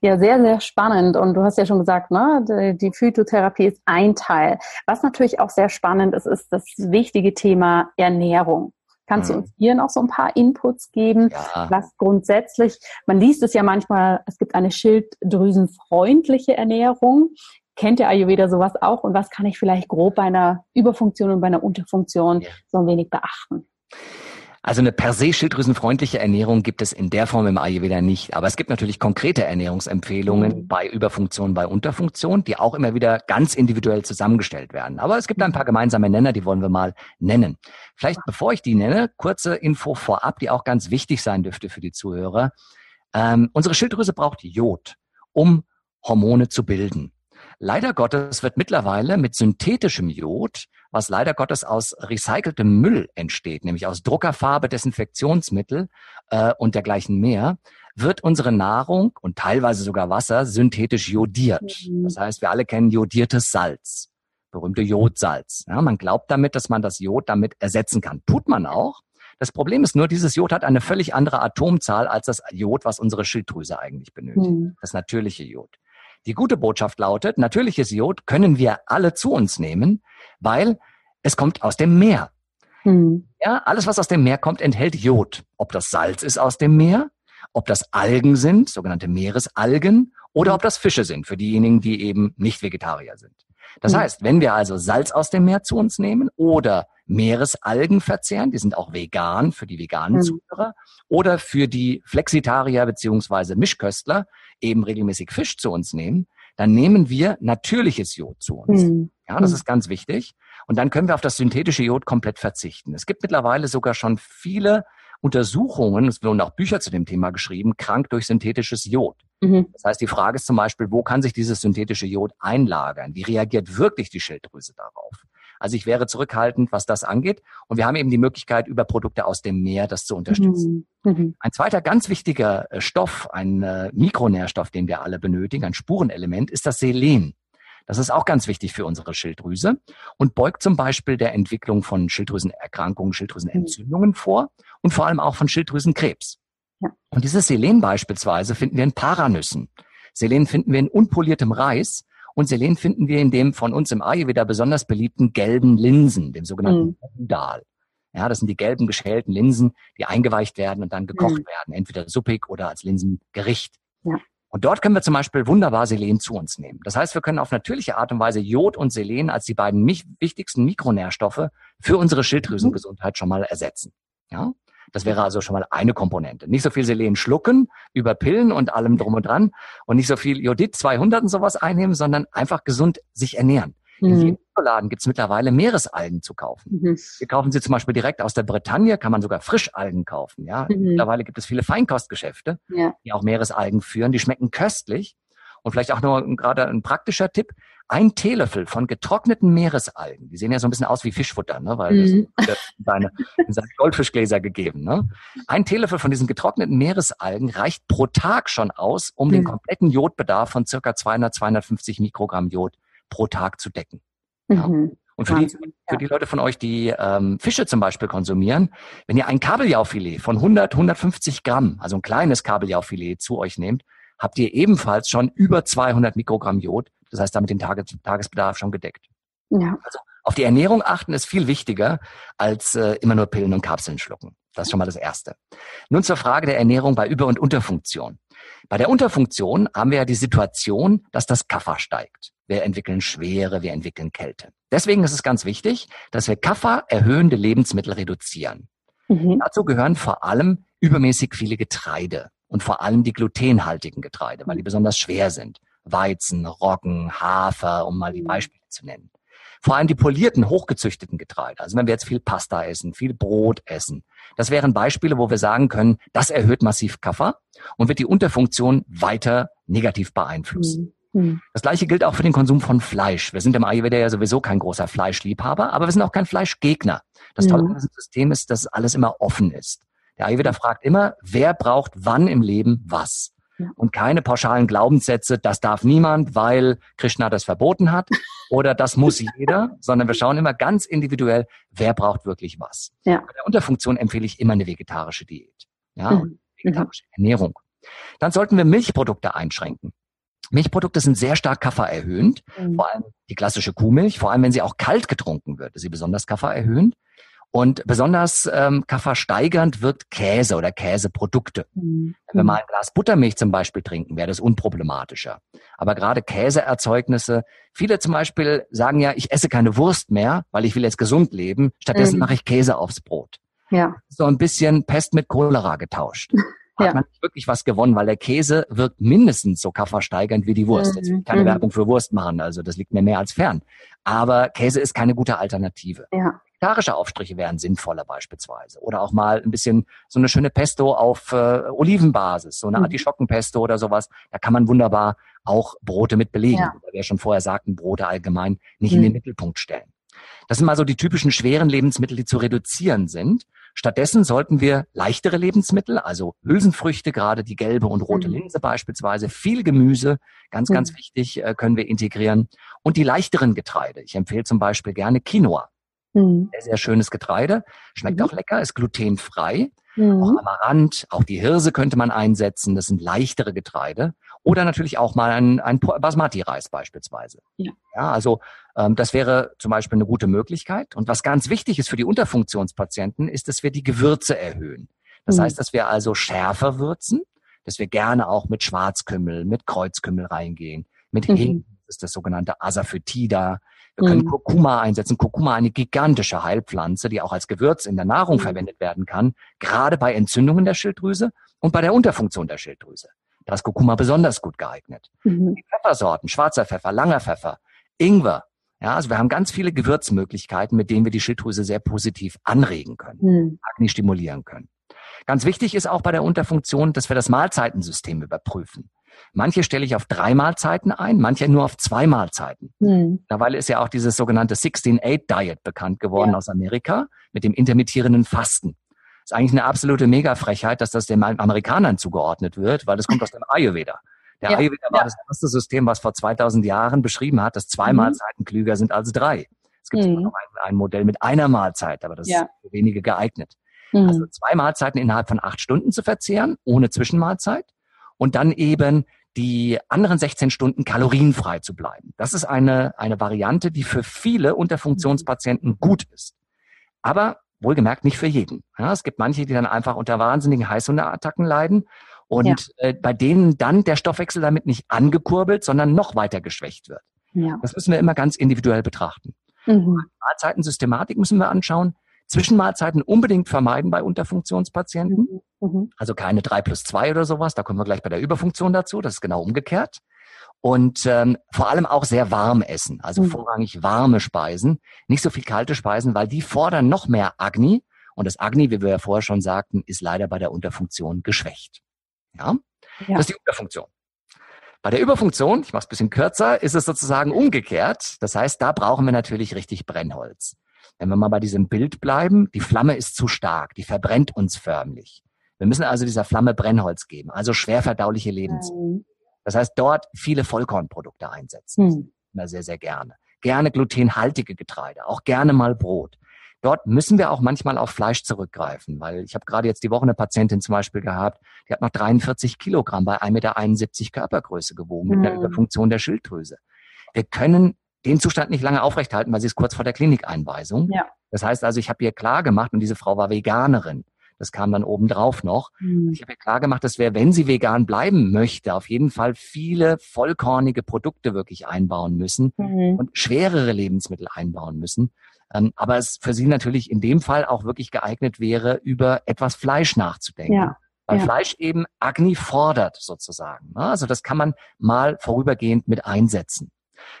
ja, sehr, sehr spannend. Und du hast ja schon gesagt, ne, die Phytotherapie ist ein Teil. Was natürlich auch sehr spannend ist, ist das wichtige Thema Ernährung. Kannst mhm. du uns hier noch so ein paar Inputs geben, ja. was grundsätzlich, man liest es ja manchmal, es gibt eine schilddrüsenfreundliche Ernährung. Kennt der Ayurveda sowas auch? Und was kann ich vielleicht grob bei einer Überfunktion und bei einer Unterfunktion ja. so ein wenig beachten? Also eine per se schilddrüsenfreundliche Ernährung gibt es in der Form im Ayurveda nicht. Aber es gibt natürlich konkrete Ernährungsempfehlungen mhm. bei Überfunktion, bei Unterfunktion, die auch immer wieder ganz individuell zusammengestellt werden. Aber es gibt ein paar gemeinsame Nenner, die wollen wir mal nennen. Vielleicht bevor ich die nenne, kurze Info vorab, die auch ganz wichtig sein dürfte für die Zuhörer. Ähm, unsere Schilddrüse braucht Jod, um Hormone zu bilden. Leider Gottes wird mittlerweile mit synthetischem Jod was leider Gottes aus recyceltem Müll entsteht, nämlich aus Druckerfarbe, Desinfektionsmittel äh, und dergleichen mehr, wird unsere Nahrung und teilweise sogar Wasser synthetisch jodiert. Mhm. Das heißt, wir alle kennen jodiertes Salz, berühmte Jodsalz. Ja, man glaubt damit, dass man das Jod damit ersetzen kann. Tut man auch. Das Problem ist nur, dieses Jod hat eine völlig andere Atomzahl als das Jod, was unsere Schilddrüse eigentlich benötigt. Mhm. Das natürliche Jod. Die gute Botschaft lautet, natürliches Jod können wir alle zu uns nehmen, weil es kommt aus dem Meer. Mhm. Ja, alles, was aus dem Meer kommt, enthält Jod. Ob das Salz ist aus dem Meer, ob das Algen sind, sogenannte Meeresalgen, oder ob das Fische sind, für diejenigen, die eben nicht Vegetarier sind. Das mhm. heißt, wenn wir also Salz aus dem Meer zu uns nehmen oder Meeresalgen verzehren, die sind auch vegan für die veganen mhm. Zuhörer, oder für die Flexitarier beziehungsweise Mischköstler eben regelmäßig Fisch zu uns nehmen, dann nehmen wir natürliches Jod zu uns. Mhm. Ja, das mhm. ist ganz wichtig. Und dann können wir auf das synthetische Jod komplett verzichten. Es gibt mittlerweile sogar schon viele Untersuchungen, es wurden auch Bücher zu dem Thema geschrieben, krank durch synthetisches Jod. Mhm. Das heißt, die Frage ist zum Beispiel, wo kann sich dieses synthetische Jod einlagern? Wie reagiert wirklich die Schilddrüse darauf? Also ich wäre zurückhaltend, was das angeht. Und wir haben eben die Möglichkeit, über Produkte aus dem Meer das zu unterstützen. Mhm. mhm. Ein zweiter ganz wichtiger äh, Stoff, ein äh, Mikronährstoff, den wir alle benötigen, ein Spurenelement, ist das Selen. Das ist auch ganz wichtig für unsere Schilddrüse und beugt zum Beispiel der Entwicklung von Schilddrüsenerkrankungen, Schilddrüsenentzündungen vor und vor allem auch von Schilddrüsenkrebs. Ja. Und dieses Selen beispielsweise finden wir in Paranüssen. Selen finden wir in unpoliertem Reis und Selen finden wir in dem von uns im Ayurveda besonders beliebten gelben Linsen, dem sogenannten mhm. Dal. Ja, das sind die gelben geschälten Linsen, die eingeweicht werden und dann gekocht mhm. werden, entweder suppig oder als Linsengericht. Ja. Und dort können wir zum Beispiel wunderbar Selen zu uns nehmen. Das heißt, wir können auf natürliche Art und Weise Jod und Selen als die beiden wichtigsten Mikronährstoffe für unsere Schilddrüsengesundheit schon mal ersetzen. Ja? Das wäre also schon mal eine Komponente. Nicht so viel Selen schlucken über Pillen und allem drum und dran und nicht so viel Jodid 200 und sowas einnehmen, sondern einfach gesund sich ernähren. In mhm. jedem Laden gibt es mittlerweile Meeresalgen zu kaufen. Mhm. Wir kaufen sie zum Beispiel direkt aus der Bretagne, kann man sogar Frischalgen kaufen. Ja, mhm. mittlerweile gibt es viele Feinkostgeschäfte, ja. die auch Meeresalgen führen. Die schmecken köstlich. Und vielleicht auch nur gerade ein praktischer Tipp: Ein Teelöffel von getrockneten Meeresalgen. Die sehen ja so ein bisschen aus wie Fischfutter, ne? weil mhm. das in seine, in seine Goldfischgläser gegeben. Ne? Ein Teelöffel von diesen getrockneten Meeresalgen reicht pro Tag schon aus, um den mhm. kompletten Jodbedarf von circa 200, 250 Mikrogramm Jod pro Tag zu decken. Ja. Mhm. Und für die, für die Leute von euch, die ähm, Fische zum Beispiel konsumieren, wenn ihr ein Kabeljaufilet von 100, 150 Gramm, also ein kleines Kabeljaufilet zu euch nehmt, habt ihr ebenfalls schon über 200 Mikrogramm Jod. Das heißt, damit den Tages Tagesbedarf schon gedeckt. Ja. Also auf die Ernährung achten ist viel wichtiger, als äh, immer nur Pillen und Kapseln schlucken. Das ist schon mal das Erste. Nun zur Frage der Ernährung bei Über- und Unterfunktion. Bei der Unterfunktion haben wir ja die Situation, dass das Kaffer steigt. Wir entwickeln Schwere, wir entwickeln Kälte. Deswegen ist es ganz wichtig, dass wir Kaffer erhöhende Lebensmittel reduzieren. Mhm. Dazu gehören vor allem übermäßig viele Getreide und vor allem die glutenhaltigen Getreide, weil die besonders schwer sind. Weizen, Roggen, Hafer, um mal die mhm. Beispiele zu nennen. Vor allem die polierten, hochgezüchteten Getreide. Also wenn wir jetzt viel Pasta essen, viel Brot essen. Das wären Beispiele, wo wir sagen können, das erhöht massiv Kaffer und wird die Unterfunktion weiter negativ beeinflussen. Mhm. mhm. Das gleiche gilt auch für den Konsum von Fleisch. Wir sind im Ayurveda ja sowieso kein großer Fleischliebhaber, aber wir sind auch kein Fleischgegner. Das Tolle an diesem System ist, dass alles immer offen ist. Der Ayurveda fragt immer, wer braucht wann im Leben was? Und keine pauschalen Glaubenssätze, das darf niemand, weil Krishna das verboten hat oder das muss jeder, sondern wir schauen immer ganz individuell, wer braucht wirklich was. Ja. Bei der Unterfunktion empfehle ich immer eine vegetarische Diät. Ja, mhm. und vegetarische mhm. Ernährung. Dann sollten wir Milchprodukte einschränken. Milchprodukte sind sehr stark kaffererhöhend, mhm. vor allem die klassische Kuhmilch, vor allem wenn sie auch kalt getrunken wird, ist sie besonders kaffererhöhend. Und besonders ähm, kaffersteigernd wirkt Käse oder Käseprodukte. Mhm. Wenn wir mal ein Glas Buttermilch zum Beispiel trinken, wäre das unproblematischer. Aber gerade Käseerzeugnisse, viele zum Beispiel sagen ja, ich esse keine Wurst mehr, weil ich will jetzt gesund leben. Stattdessen mhm. mache ich Käse aufs Brot. Ja. So ein bisschen Pest mit Cholera getauscht. Hat ja. man nicht wirklich was gewonnen, weil der Käse wirkt mindestens so kaffersteigernd wie die Wurst. Jetzt will ich keine mhm. Werbung für Wurst machen, also das liegt mir mehr als fern. Aber Käse ist keine gute Alternative. Ja. Vegetarische Aufstriche wären sinnvoller beispielsweise. Oder auch mal ein bisschen so eine schöne Pesto auf äh, Olivenbasis, so eine mhm. Artischockenpesto oder sowas. Da kann man wunderbar auch Brote mit belegen. Ja. Oder wir schon vorher sagten, Brote allgemein nicht mhm. in den Mittelpunkt stellen. Das sind mal so die typischen schweren Lebensmittel, die zu reduzieren sind. Stattdessen sollten wir leichtere Lebensmittel, also Hülsenfrüchte, gerade die gelbe und rote mhm. Linse beispielsweise, viel Gemüse, ganz, ganz mhm. wichtig, äh, können wir integrieren. Und die leichteren Getreide. Ich empfehle zum Beispiel gerne Quinoa. Mhm. Sehr, sehr schönes Getreide. Schmeckt mhm. auch lecker, ist glutenfrei. mhm. auch Amaranth, auch die Hirse könnte man einsetzen. Das sind leichtere Getreide. Oder natürlich auch mal ein, ein Basmati-Reis beispielsweise. Ja. ja also ähm, das wäre zum Beispiel eine gute Möglichkeit. Und was ganz wichtig ist für die Unterfunktionspatienten, ist, dass wir die Gewürze erhöhen. Das mhm. heißt, dass wir also schärfer würzen, dass wir gerne auch mit Schwarzkümmel, mit Kreuzkümmel reingehen, mit mhm. Hinken, das ist das sogenannte Asafoetida. Wir können mhm. Kurkuma einsetzen. Kurkuma eine gigantische Heilpflanze, die auch als Gewürz in der Nahrung mhm. verwendet werden kann, gerade bei Entzündungen der Schilddrüse und bei der Unterfunktion der Schilddrüse. Da ist Kurkuma besonders gut geeignet. Mhm. Die Pfeffersorten, schwarzer Pfeffer, langer Pfeffer, Ingwer. Ja, also wir haben ganz viele Gewürzmöglichkeiten, mit denen wir die Schilddrüse sehr positiv anregen können, mhm. Agni stimulieren können. Ganz wichtig ist auch bei der Unterfunktion, dass wir das Mahlzeitensystem überprüfen. Manche stelle ich auf drei Mahlzeiten ein, manche nur auf zwei Mahlzeiten. Hm. Mittlerweile ist ja auch dieses sogenannte 16-8-Diet bekannt geworden ja. aus Amerika mit dem intermittierenden Fasten. ist eigentlich eine absolute Mega-Frechheit, dass das den Amerikanern zugeordnet wird, weil das kommt aus dem Ayurveda. Der ja. Ayurveda war ja. das erste System, was vor 2000 Jahren beschrieben hat, dass zwei mhm. Mahlzeiten klüger sind als drei. Es gibt mhm. noch ein, ein, Modell mit einer Mahlzeit, aber das ist für wenige geeignet. Mhm. Also zwei Mahlzeiten innerhalb von acht Stunden zu verzehren, ohne Zwischenmahlzeit und dann eben die anderen 16 Stunden kalorienfrei zu bleiben. Das ist eine, eine Variante, die für viele Unterfunktionspatienten gut ist. Aber wohlgemerkt nicht für jeden. Ja, es gibt manche, die dann einfach unter wahnsinnigen Heißhungerattacken leiden und ja. äh, bei denen dann der Stoffwechsel damit nicht angekurbelt, sondern noch weiter geschwächt wird. Ja. Das müssen wir immer ganz individuell betrachten. Mhm. Mahlzeitensystematik müssen wir anschauen. Zwischenmahlzeiten unbedingt vermeiden bei Unterfunktionspatienten. Mhm. mhm. Also keine drei plus zwei oder sowas. Da kommen wir gleich bei der Überfunktion dazu. Das ist genau umgekehrt. Und ähm, vor allem auch sehr warm essen, also mhm. vorrangig warme Speisen, nicht so viel kalte Speisen, weil die fordern noch mehr Agni. Und das Agni, wie wir ja vorher schon sagten, ist leider bei der Unterfunktion geschwächt. Ja, ja. das ist die Unterfunktion. Bei der Überfunktion, ich mache es ein bisschen kürzer, ist es sozusagen umgekehrt. Das heißt, da brauchen wir natürlich richtig Brennholz. Wenn wir mal bei diesem Bild bleiben, die Flamme ist zu stark, die verbrennt uns förmlich. Wir müssen also dieser Flamme Brennholz geben, also schwer verdauliche Lebensmittel. Das heißt, dort viele Vollkornprodukte einsetzen. Mhm. Immer sehr, sehr gerne. Gerne glutenhaltige Getreide, auch gerne mal Brot. Dort müssen wir auch manchmal auf Fleisch zurückgreifen, weil ich habe gerade jetzt die Woche eine Patientin zum Beispiel gehabt, die hat noch 43 Kilogramm bei 1,71 Meter Körpergröße gewogen mit mhm. einer Überfunktion der Schilddrüse. Wir können den Zustand nicht lange aufrechthalten, weil sie ist kurz vor der Klinikeinweisung. Ja. Das heißt also, ich habe ihr klar gemacht, und diese Frau war Veganerin. Das kam dann obendrauf noch. Mhm. Ich habe ihr klar gemacht, dass wir, wenn sie vegan bleiben möchte, auf jeden Fall viele vollkornige Produkte wirklich einbauen müssen mhm. und schwerere Lebensmittel einbauen müssen. Ähm, aber es für sie natürlich in dem Fall auch wirklich geeignet wäre, über etwas Fleisch nachzudenken. Ja. Weil ja. Fleisch eben Agni fordert sozusagen. Also das kann man mal vorübergehend mit einsetzen.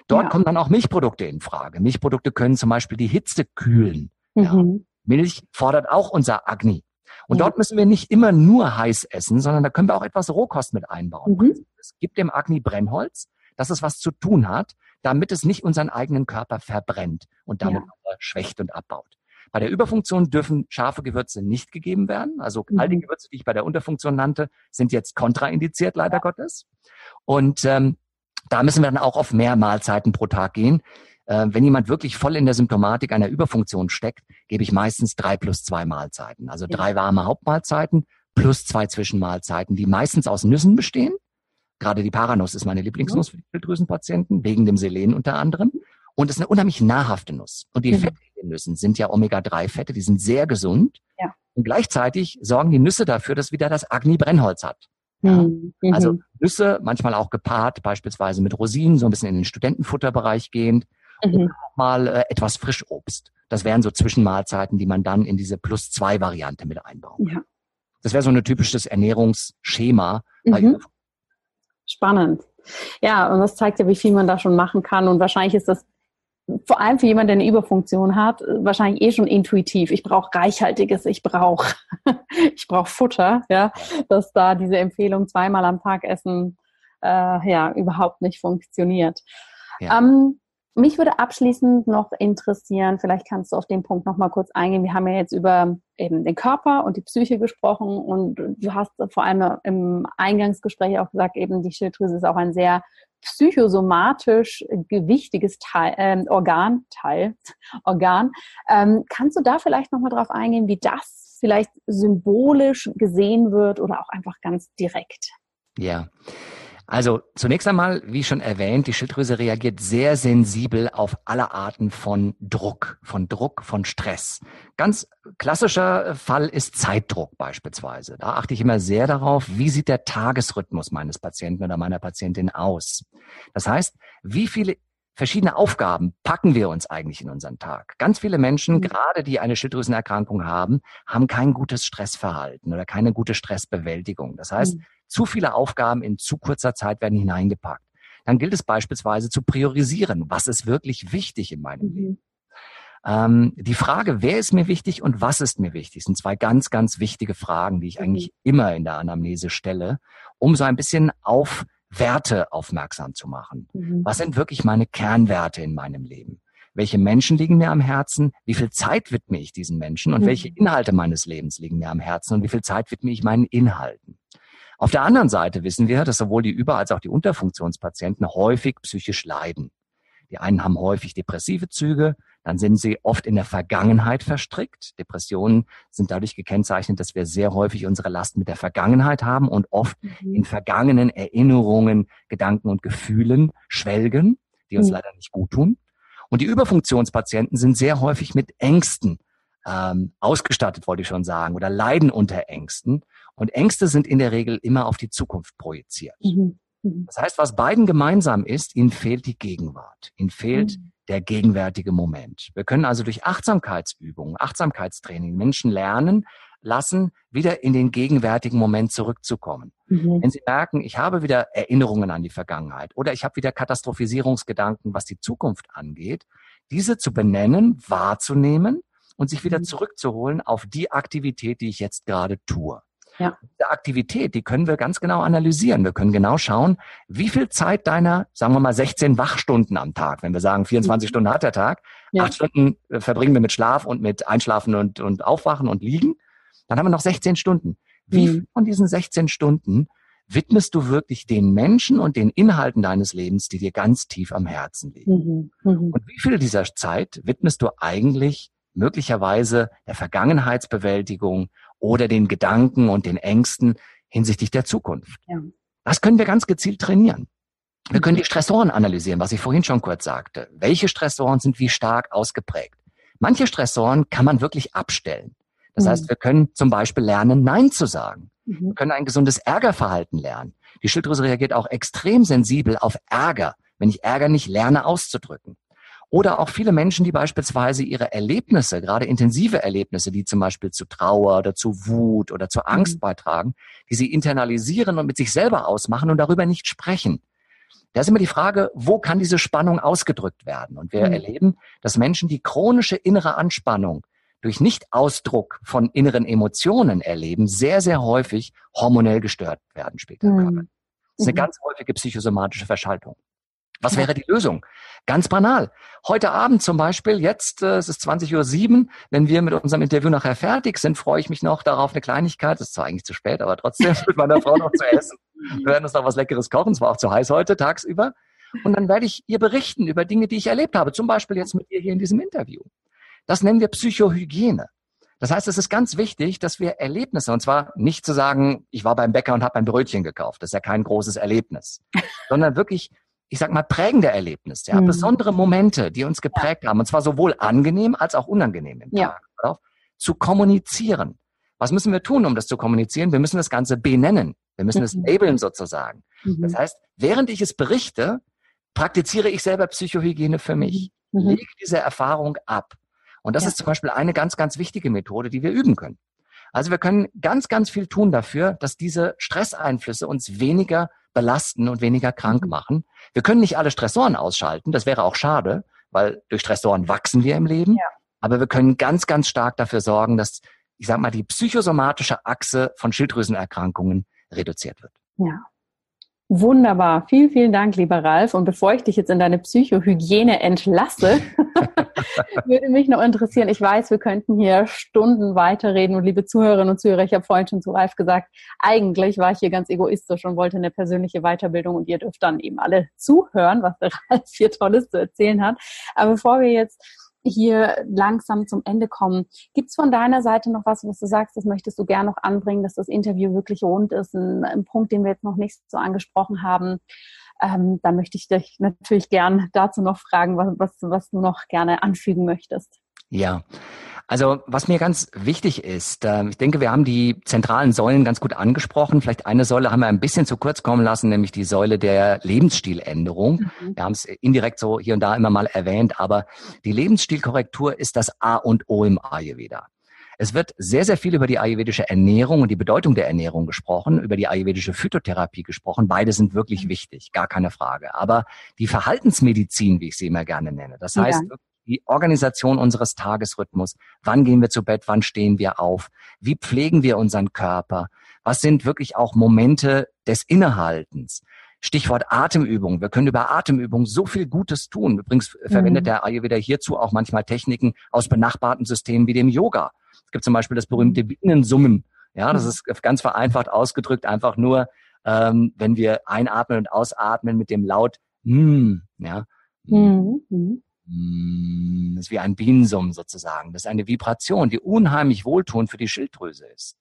Dort ja. kommen dann auch Milchprodukte in Frage. Milchprodukte können zum Beispiel die Hitze kühlen. Mhm. Ja. Milch fordert auch unser Agni. Und ja. dort müssen wir nicht immer nur heiß essen, sondern da können wir auch etwas Rohkost mit einbauen. Mhm. Es gibt dem Agni Brennholz, dass es was zu tun hat, damit es nicht unseren eigenen Körper verbrennt und damit ja. schwächt und abbaut. Bei der Überfunktion dürfen scharfe Gewürze nicht gegeben werden. Also mhm. all die Gewürze, die ich bei der Unterfunktion nannte, sind jetzt kontraindiziert, leider ja. Gottes. Und ähm, da müssen wir dann auch auf mehr Mahlzeiten pro Tag gehen. Äh, wenn jemand wirklich voll in der Symptomatik einer Überfunktion steckt, gebe ich meistens drei plus zwei Mahlzeiten. Also drei warme Hauptmahlzeiten plus zwei Zwischenmahlzeiten, die meistens aus Nüssen bestehen. Gerade die Paranuss ist meine Lieblingsnuss für die Schilddrüsenpatienten, wegen dem Selen unter anderem. Und es ist eine unheimlich nahrhafte Nuss. Und die mhm. Fette in den Nüssen sind ja Omega-3-Fette, die sind sehr gesund. Ja. Und gleichzeitig sorgen die Nüsse dafür, dass wieder das Agni-Brennholz hat. Ja. Mhm. Also mhm. Nüsse, manchmal auch gepaart, beispielsweise mit Rosinen, so ein bisschen in den Studentenfutterbereich gehend. Mhm. Und auch mal äh, etwas Frischobst. Das wären so Zwischenmahlzeiten, die man dann in diese Plus-2-Variante mit einbauen kann. Ja. Das wäre so ein typisches Ernährungsschema. Mhm. Spannend. Ja, und das zeigt ja, wie viel man da schon machen kann. Und wahrscheinlich ist das vor allem für jemanden, der eine Überfunktion hat, wahrscheinlich eh schon intuitiv. Ich brauche reichhaltiges, ich brauche ich brauche Futter, ja, dass da diese Empfehlung zweimal am Tag essen äh, ja überhaupt nicht funktioniert. Ja. Ähm, mich würde abschließend noch interessieren, vielleicht kannst du auf den Punkt noch mal kurz eingehen. Wir haben ja jetzt über eben den Körper und die Psyche gesprochen und du hast vor allem im Eingangsgespräch auch gesagt, eben die Schilddrüse ist auch ein sehr psychosomatisch gewichtiges Teil, äh, Organ, Teil, Organ. Ähm, kannst du da vielleicht noch mal drauf eingehen, wie das vielleicht symbolisch gesehen wird oder auch einfach ganz direkt? Ja. Also zunächst einmal, wie schon erwähnt, die Schilddrüse reagiert sehr sensibel auf alle Arten von Druck, von Druck, von Stress. Ganz klassischer Fall ist Zeitdruck beispielsweise. Da achte ich immer sehr darauf, wie sieht der Tagesrhythmus meines Patienten oder meiner Patientin aus. Das heißt, wie viele verschiedene Aufgaben packen wir uns eigentlich in unseren Tag. Ganz viele Menschen, mhm. gerade die eine Schilddrüsenerkrankung haben, haben kein gutes Stressverhalten oder keine gute Stressbewältigung. Das heißt, mhm. Zu viele Aufgaben in zu kurzer Zeit werden hineingepackt. Dann gilt es beispielsweise zu priorisieren. Was ist wirklich wichtig in meinem mhm. Leben? Ähm, die Frage, wer ist mir wichtig und was ist mir wichtig, sind zwei ganz, ganz wichtige Fragen, die ich eigentlich mhm. immer in der Anamnese stelle, um so ein bisschen auf Werte aufmerksam zu machen. Mhm. Was sind wirklich meine Kernwerte in meinem Leben? Welche Menschen liegen mir am Herzen? Wie viel Zeit widme ich diesen Menschen? Und mhm. welche Inhalte meines Lebens liegen mir am Herzen? Und wie viel Zeit widme ich meinen Inhalten? Auf der anderen Seite wissen wir, dass sowohl die Über- als auch die Unterfunktionspatienten häufig psychisch leiden. Die einen haben häufig depressive Züge, dann sind sie oft in der Vergangenheit verstrickt. Depressionen sind dadurch gekennzeichnet, dass wir sehr häufig unsere Last mit der Vergangenheit haben und oft mhm. in vergangenen Erinnerungen, Gedanken und Gefühlen schwelgen, die uns mhm. leider nicht gut tun. Und die Überfunktionspatienten sind sehr häufig mit Ängsten ähm, ausgestattet, wollte ich schon sagen, oder leiden unter Ängsten. Und Ängste sind in der Regel immer auf die Zukunft projiziert. Mhm. Mhm. Das heißt, was beiden gemeinsam ist, ihnen fehlt die Gegenwart. Ihnen fehlt mhm. der gegenwärtige Moment. Wir können also durch Achtsamkeitsübungen, Achtsamkeitstraining Menschen lernen lassen, wieder in den gegenwärtigen Moment zurückzukommen. Mhm. Wenn sie merken, ich habe wieder Erinnerungen an die Vergangenheit oder ich habe wieder Katastrophisierungsgedanken, was die Zukunft angeht, diese zu benennen, wahrzunehmen und sich wieder mhm. zurückzuholen auf die Aktivität, die ich jetzt gerade tue. Ja. Diese Aktivität, die können wir ganz genau analysieren. Wir können genau schauen, wie viel Zeit deiner, sagen wir mal, 16 Wachstunden am Tag, wenn wir sagen, 24 mhm. Stunden hat der Tag, ja. acht Stunden äh, verbringen wir mit Schlaf und mit Einschlafen und, und Aufwachen und Liegen, dann haben wir noch 16 Stunden. Wie mhm. von diesen 16 Stunden widmest du wirklich den Menschen und den Inhalten deines Lebens, die dir ganz tief am Herzen liegen? Mhm. Mhm. Und wie viel dieser Zeit widmest du eigentlich möglicherweise der Vergangenheitsbewältigung oder den Gedanken und den Ängsten hinsichtlich der Zukunft. Ja. Das können wir ganz gezielt trainieren. Wir können die Stressoren analysieren, was ich vorhin schon kurz sagte. Welche Stressoren sind wie stark ausgeprägt? Manche Stressoren kann man wirklich abstellen. Das mhm. heißt, wir können zum Beispiel lernen, Nein zu sagen. Mhm. Wir können ein gesundes Ärgerverhalten lernen. Die Schilddrüse reagiert auch extrem sensibel auf Ärger, wenn ich Ärger nicht lerne auszudrücken. Oder auch viele Menschen, die beispielsweise ihre Erlebnisse, gerade intensive Erlebnisse, die zum Beispiel zu Trauer oder zu Wut oder zu Angst mhm. beitragen, die sie internalisieren und mit sich selber ausmachen und darüber nicht sprechen. Da ist immer die Frage, wo kann diese Spannung ausgedrückt werden? Und wir mhm. erleben, dass Menschen, die chronische innere Anspannung durch Nichtausdruck von inneren Emotionen erleben, sehr, sehr häufig hormonell gestört werden später. Mhm. Das ist eine mhm. ganz häufige psychosomatische Verschaltung. Was wäre die Lösung? Ganz banal. Heute Abend zum Beispiel, jetzt, äh, es ist 20.07 Uhr, wenn wir mit unserem Interview nachher fertig sind, freue ich mich noch darauf, eine Kleinigkeit, das ist zwar eigentlich zu spät, aber trotzdem mit meiner Frau noch zu essen. Wir werden uns noch was Leckeres kochen, es war auch zu heiß heute, tagsüber. Und dann werde ich ihr berichten über Dinge, die ich erlebt habe, zum Beispiel jetzt mit ihr hier in diesem Interview. Das nennen wir Psychohygiene. Das heißt, es ist ganz wichtig, dass wir Erlebnisse, und zwar nicht zu sagen, ich war beim Bäcker und habe ein Brötchen gekauft, das ist ja kein großes Erlebnis, sondern wirklich ich sag mal, prägende Erlebnisse, ja, mhm. besondere Momente, die uns geprägt ja. haben, und zwar sowohl angenehm als auch unangenehm im ja. Tag, zu kommunizieren. Was müssen wir tun, um das zu kommunizieren? Wir müssen das Ganze benennen. Wir müssen mhm. es labeln sozusagen. Mhm. Das heißt, während ich es berichte, praktiziere ich selber Psychohygiene für mich. Mhm. mhm. Lege diese Erfahrung ab. Und das ja. ist zum Beispiel eine ganz, ganz wichtige Methode, die wir üben können. Also wir können ganz, ganz viel tun dafür, dass diese Stresseinflüsse uns weniger belasten und weniger krank mhm. machen. Wir können nicht alle Stressoren ausschalten, das wäre auch schade, weil durch Stressoren wachsen wir im Leben. Ja. Aber wir können ganz, ganz stark dafür sorgen, dass, ich sag mal, die psychosomatische Achse von Schilddrüsenerkrankungen reduziert wird. Ja, Wunderbar. Vielen, vielen Dank, lieber Ralf. Und bevor ich dich jetzt in deine Psychohygiene entlasse, würde mich noch interessieren, ich weiß, wir könnten hier Stunden weiterreden und liebe Zuhörerinnen und Zuhörer, ich habe vorhin schon zu Ralf gesagt, eigentlich war ich hier ganz egoistisch und wollte eine persönliche Weiterbildung und ihr dürft dann eben alle zuhören, was der Ralf hier Tolles zu erzählen hat. Aber bevor wir jetzt hier langsam zum Ende kommen. Gibt es von deiner Seite noch was, was du sagst, das möchtest du gerne noch anbringen, dass das Interview wirklich rund ist, ein, ein Punkt, den wir jetzt noch nicht so angesprochen haben? Ähm, dann möchte ich dich natürlich gern dazu noch fragen, was, was, was du noch gerne anfügen möchtest. Ja, also was mir ganz wichtig ist, äh, ich denke, wir haben die zentralen Säulen ganz gut angesprochen. Vielleicht eine Säule haben wir ein bisschen zu kurz kommen lassen, nämlich die Säule der Lebensstiländerung. Mhm. Wir haben es indirekt so hier und da immer mal erwähnt, aber die Lebensstilkorrektur ist das A und O im Ayurveda. Es wird sehr, sehr viel über die ayurvedische Ernährung und die Bedeutung der Ernährung gesprochen, über die ayurvedische Phytotherapie gesprochen. Beide sind wirklich mhm. wichtig, gar keine Frage. Aber die Verhaltensmedizin, wie ich sie immer gerne nenne, das heißt ja die Organisation unseres Tagesrhythmus. Wann gehen wir zu Bett? Wann stehen wir auf? Wie pflegen wir unseren Körper? Was sind wirklich auch Momente des Innehaltens? Stichwort Atemübung. Wir können über Atemübung so viel Gutes tun. Übrigens verwendet mhm. der Ayurveda hierzu auch manchmal Techniken aus benachbarten Systemen wie dem Yoga. Es gibt zum Beispiel das berühmte Bienensummen. Ja, das mhm. ist ganz vereinfacht ausgedrückt einfach nur, ähm, wenn wir einatmen und ausatmen mit dem Laut mm, ja. Mhm. Mhm. Mm, das ist wie ein Bienensummen sozusagen. Das ist eine Vibration, die unheimlich wohltuend für die Schilddrüse ist.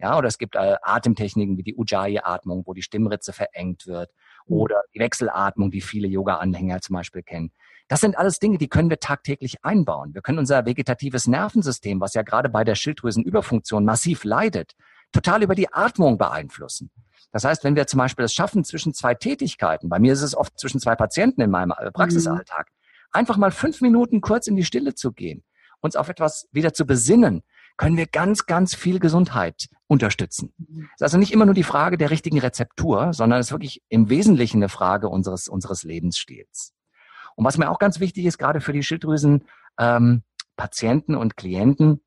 Ja, oder es gibt äh, Atemtechniken wie die Ujjayi-Atmung, wo die Stimmritze verengt wird, mhm. oder die Wechselatmung, die viele Yoga-Anhänger zum Beispiel kennen. Das sind alles Dinge, die können wir tagtäglich einbauen. Wir können unser vegetatives Nervensystem, was ja gerade bei der Schilddrüsenüberfunktion massiv leidet, total über die Atmung beeinflussen. Das heißt, wenn wir zum Beispiel es schaffen, zwischen zwei Tätigkeiten, bei mir ist es oft zwischen zwei Patienten in meinem äh, Praxisalltag, einfach mal fünf Minuten kurz in die Stille zu gehen, uns auf etwas wieder zu besinnen, können wir ganz, ganz viel Gesundheit unterstützen. Mhm. Es ist also nicht immer nur die Frage der richtigen Rezeptur, sondern es ist wirklich im Wesentlichen eine Frage unseres, unseres Lebensstils. Und was mir auch ganz wichtig ist, gerade für die Schilddrüsen, ähm, Patienten und Klienten,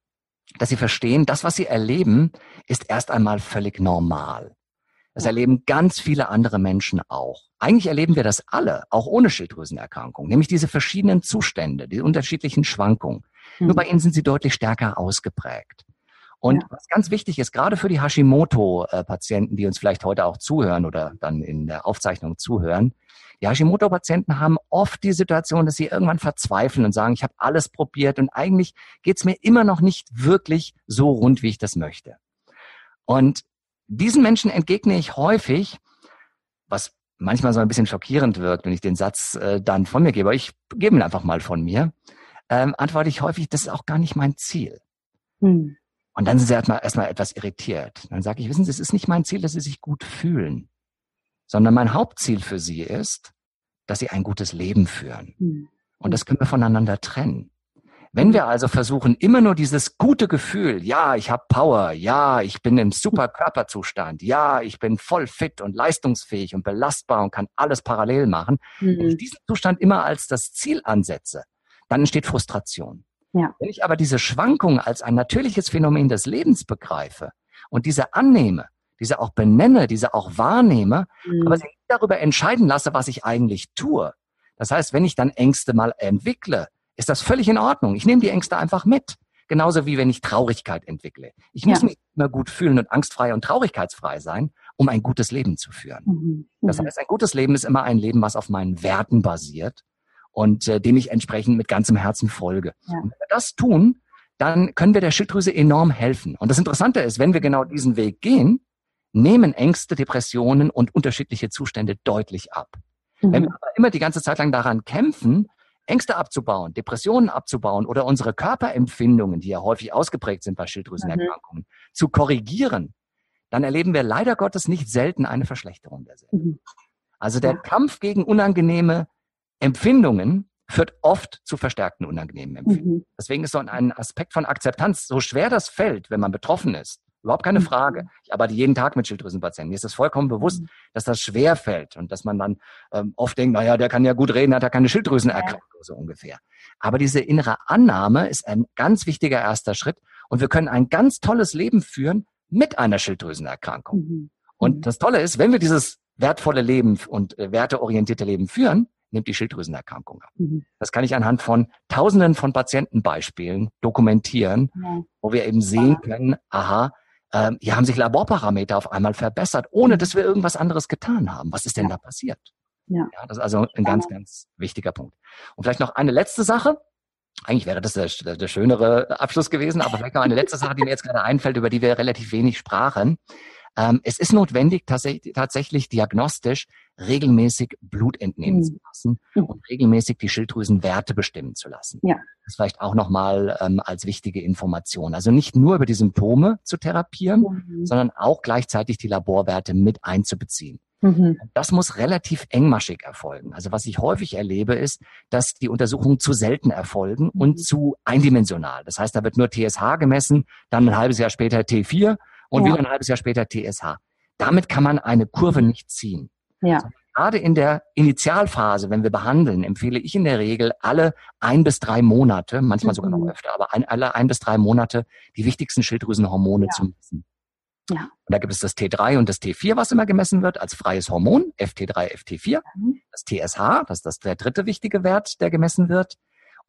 dass sie verstehen, das, was sie erleben, ist erst einmal völlig normal. Das erleben ganz viele andere Menschen auch. Eigentlich erleben wir das alle, auch ohne Schilddrüsenerkrankung, nämlich diese verschiedenen Zustände, die unterschiedlichen Schwankungen. Mhm. Nur bei ihnen sind sie deutlich stärker ausgeprägt. Und ja. was ganz wichtig ist, gerade für die Hashimoto-Patienten, die uns vielleicht heute auch zuhören oder dann in der Aufzeichnung zuhören, die Hashimoto-Patienten haben oft die Situation, dass sie irgendwann verzweifeln und sagen, ich habe alles probiert und eigentlich geht's mir immer noch nicht wirklich so rund, wie ich das möchte. Und diesen Menschen entgegne ich häufig, was manchmal so ein bisschen schockierend wirkt, wenn ich den Satz äh, dann von mir gebe, aber ich gebe ihn einfach mal von mir, ähm, antworte ich häufig, das ist auch gar nicht mein Ziel. Hm. Und dann sind sie erstmal, erstmal etwas irritiert. Dann sage ich, wissen Sie, es ist nicht mein Ziel, dass Sie sich gut fühlen, sondern mein Hauptziel für Sie ist, dass Sie ein gutes Leben führen. Hm. Und das können wir voneinander trennen. Wenn wir also versuchen, immer nur dieses gute Gefühl, ja, ich habe Power, ja, ich bin im super Körperzustand, ja, ich bin voll fit und leistungsfähig und belastbar und kann alles parallel machen, mhm. wenn ich diesen Zustand immer als das Ziel ansetze, dann entsteht Frustration. Ja. Wenn ich aber diese Schwankung als ein natürliches Phänomen des Lebens begreife und diese annehme, diese auch benenne, diese auch wahrnehme, mhm. aber sie nicht darüber entscheiden lasse, was ich eigentlich tue. Das heißt, wenn ich dann Ängste mal entwickle, ist das völlig in Ordnung. Ich nehme die Ängste einfach mit. Genauso wie wenn ich Traurigkeit entwickle. Ich muss ja. mich immer gut fühlen und angstfrei und traurigkeitsfrei sein, um ein gutes Leben zu führen. Mhm. Das mhm. heißt, ein gutes Leben ist immer ein Leben, was auf meinen Werten basiert und äh, dem ich entsprechend mit ganzem Herzen folge. Ja. Und wenn wir das tun, dann können wir der Schilddrüse enorm helfen. Und das Interessante ist, wenn wir genau diesen Weg gehen, nehmen Ängste, Depressionen und unterschiedliche Zustände deutlich ab. Mhm. Wenn wir aber immer die ganze Zeit lang daran kämpfen, Ängste abzubauen, Depressionen abzubauen oder unsere Körperempfindungen, die ja häufig ausgeprägt sind bei Schilddrüsenerkrankungen, mhm. zu korrigieren, dann erleben wir leider Gottes nicht selten eine Verschlechterung derselben. Mhm. Also der ja. Kampf gegen unangenehme Empfindungen führt oft zu verstärkten unangenehmen Empfindungen. Mhm. Deswegen ist so ein Aspekt von Akzeptanz, so schwer das fällt, wenn man betroffen ist, Überhaupt keine mhm. Frage. Ich arbeite jeden Tag mit Schilddrüsenpatienten. Mir ist es vollkommen bewusst, mhm. dass das schwer fällt und dass man dann ähm, oft denkt, naja, der kann ja gut reden, hat ja keine Schilddrüsenerkrankung, ja. so ungefähr. Aber diese innere Annahme ist ein ganz wichtiger erster Schritt und wir können ein ganz tolles Leben führen mit einer Schilddrüsenerkrankung. Mhm. Und mhm. das Tolle ist, wenn wir dieses wertvolle Leben und äh, werteorientierte Leben führen, nimmt die Schilddrüsenerkrankung ab. Mhm. Das kann ich anhand von Tausenden von Patientenbeispielen dokumentieren, ja. wo wir eben sehen können, aha, ähm, hier haben sich Laborparameter auf einmal verbessert, ohne dass wir irgendwas anderes getan haben. Was ist denn da passiert? Ja. ja. Das ist also ein ganz, ganz wichtiger Punkt. Und vielleicht noch eine letzte Sache. eigentlich wäre das der, der schönere Abschluss gewesen, aber vielleicht noch eine letzte Sache, die mir jetzt gerade einfällt, über die wir relativ wenig sprachen. Ähm, es ist notwendig, tatsächlich, tatsächlich diagnostisch regelmäßig Blut entnehmen mhm. zu lassen mhm. und regelmäßig die Schilddrüsenwerte bestimmen zu lassen. Ja. Das vielleicht auch nochmal ähm, als wichtige Information. Also nicht nur über die Symptome zu therapieren, mhm. sondern auch gleichzeitig die Laborwerte mit einzubeziehen. Mhm. Das muss relativ engmaschig erfolgen. Also was ich häufig erlebe, ist, dass die Untersuchungen zu selten erfolgen mhm. und zu eindimensional. Das heißt, da wird nur TSH gemessen, dann ein halbes Jahr später T4 und ja. wieder ein halbes Jahr später TSH. Damit kann man eine Kurve nicht ziehen. Ja. Also gerade in der Initialphase, wenn wir behandeln, empfehle ich in der Regel alle ein bis drei Monate, manchmal sogar noch mhm. öfter, aber ein, alle ein bis drei Monate die wichtigsten Schilddrüsenhormone ja. zu messen. Ja. Und da gibt es das T3 und das T4, was immer gemessen wird als freies Hormon, FT3, FT4. Mhm. Das TSH, das ist das der dritte wichtige Wert, der gemessen wird.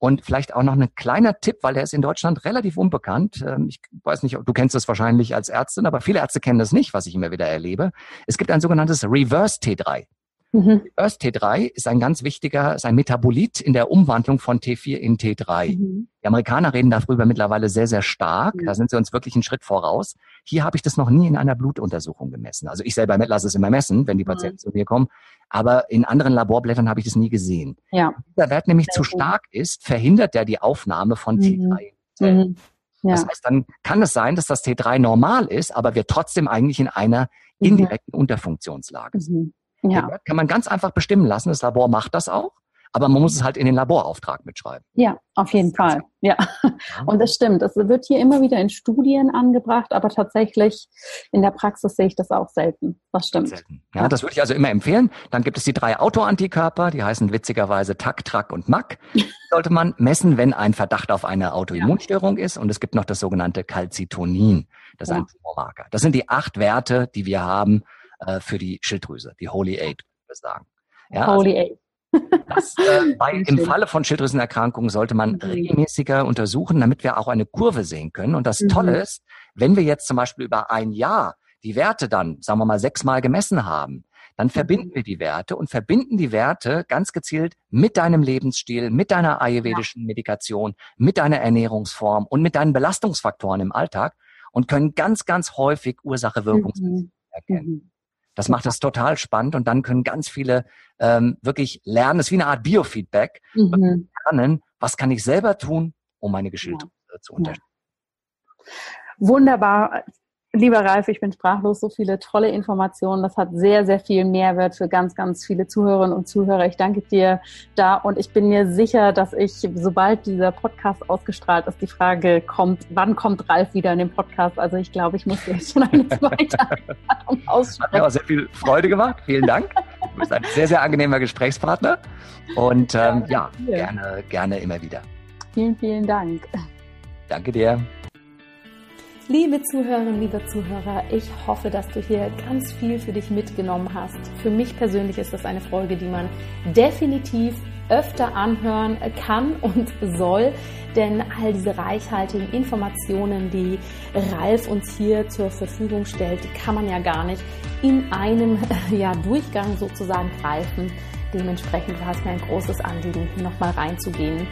Und vielleicht auch noch ein kleiner Tipp, weil der ist in Deutschland relativ unbekannt. Ähm, ich weiß nicht, du kennst das wahrscheinlich als Ärztin, aber viele Ärzte kennen das nicht, was ich immer wieder erlebe. Es gibt ein sogenanntes Reverse T3. Mhm. Reverse T3 ist ein ganz wichtiger, ist ein Metabolit in der Umwandlung von T4 in T3. Mhm. Die Amerikaner reden darüber mittlerweile sehr, sehr stark. Mhm. Da sind sie uns wirklich einen Schritt voraus. Hier habe ich das noch nie in einer Blutuntersuchung gemessen. Also ich selber lasse es immer messen, wenn die mhm. Patienten zu mir kommen. Aber in anderen Laborblättern habe ich das nie gesehen. Ja. Wenn der Wert nämlich sehr zu stark ist, verhindert der die Aufnahme von T3. Mhm. mhm. Ja. Das heißt, dann kann es sein, dass das T3 normal ist, aber wir trotzdem eigentlich in einer mhm. indirekten Unterfunktionslage sind. Ja. Den kann man ganz einfach bestimmen lassen. Das Labor macht das auch. Aber man muss es halt in den Laborauftrag mitschreiben. Ja, auf jeden Fall. Ja. Und das stimmt. Das wird hier immer wieder in Studien angebracht, aber tatsächlich in der Praxis sehe ich das auch selten. Das stimmt. Selten. Ja, das würde ich also immer empfehlen. Dann gibt es die drei Autoantikörper, die heißen witzigerweise TAC, TRAC und MAC. Sollte man messen, wenn ein Verdacht auf eine Autoimmunstörung ist. Und es gibt noch das sogenannte Calcitonin. Das ist ja. ein Tumormarker. Das sind die acht Werte, die wir haben äh, für die Schilddrüse, die Holy Eight, würde ich sagen. Ja, Holy also, Eight. Das, äh, bei, Im Falle von Schilddrüsenerkrankungen sollte man mhm. regelmäßiger untersuchen, damit wir auch eine Kurve sehen können. Und das mhm. Tolle ist, wenn wir jetzt zum Beispiel über ein Jahr die Werte dann, sagen wir mal, sechsmal gemessen haben, dann mhm. verbinden wir die Werte und verbinden die Werte ganz gezielt mit deinem Lebensstil, mit deiner ayurvedischen Medikation, mit deiner Ernährungsform und mit deinen Belastungsfaktoren im Alltag und können ganz, ganz häufig Ursache-Wirkung mhm. erkennen. Das macht es total spannend und dann können ganz viele ähm, wirklich lernen, das ist wie eine Art Biofeedback, mhm. lernen, was kann ich selber tun, um meine Geschilderte ja. zu unterstützen. Wunderbar. Lieber Ralf, ich bin sprachlos, so viele tolle Informationen. Das hat sehr, sehr viel Mehrwert für ganz, ganz viele Zuhörerinnen und Zuhörer. Ich danke dir da und ich bin mir sicher, dass ich, sobald dieser Podcast ausgestrahlt ist, die Frage kommt, wann kommt Ralf wieder in den Podcast? Also ich glaube, ich muss jetzt schon eine zweite aussprechen. Hat mir auch sehr viel Freude gemacht. Vielen Dank. Du bist ein sehr, sehr angenehmer Gesprächspartner und ähm, ja, ja gerne, gerne immer wieder. Vielen, vielen Dank. Danke dir. Liebe Zuhörerinnen, liebe Zuhörer, ich hoffe, dass du hier ganz viel für dich mitgenommen hast. Für mich persönlich ist das eine Folge, die man definitiv öfter anhören kann und soll, denn all diese reichhaltigen Informationen, die Ralf uns hier zur Verfügung stellt, kann man ja gar nicht in einem ja, Durchgang sozusagen greifen. Dementsprechend war es mir ein großes Anliegen, hier nochmal reinzugehen.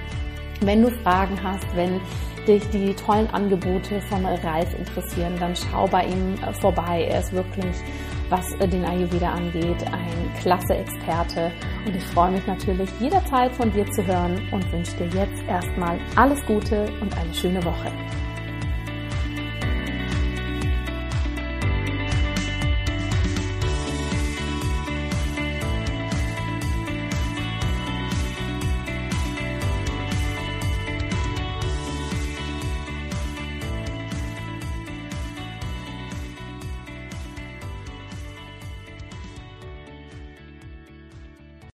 Wenn du Fragen hast, wenn dich die tollen Angebote von Ralf interessieren, dann schau bei ihm äh, vorbei. Er ist wirklich, was äh, den Ayurveda angeht, ein klasse Experte. Und ich freue mich natürlich jederzeit von dir zu hören und wünsche dir jetzt erstmal alles Gute und eine schöne Woche.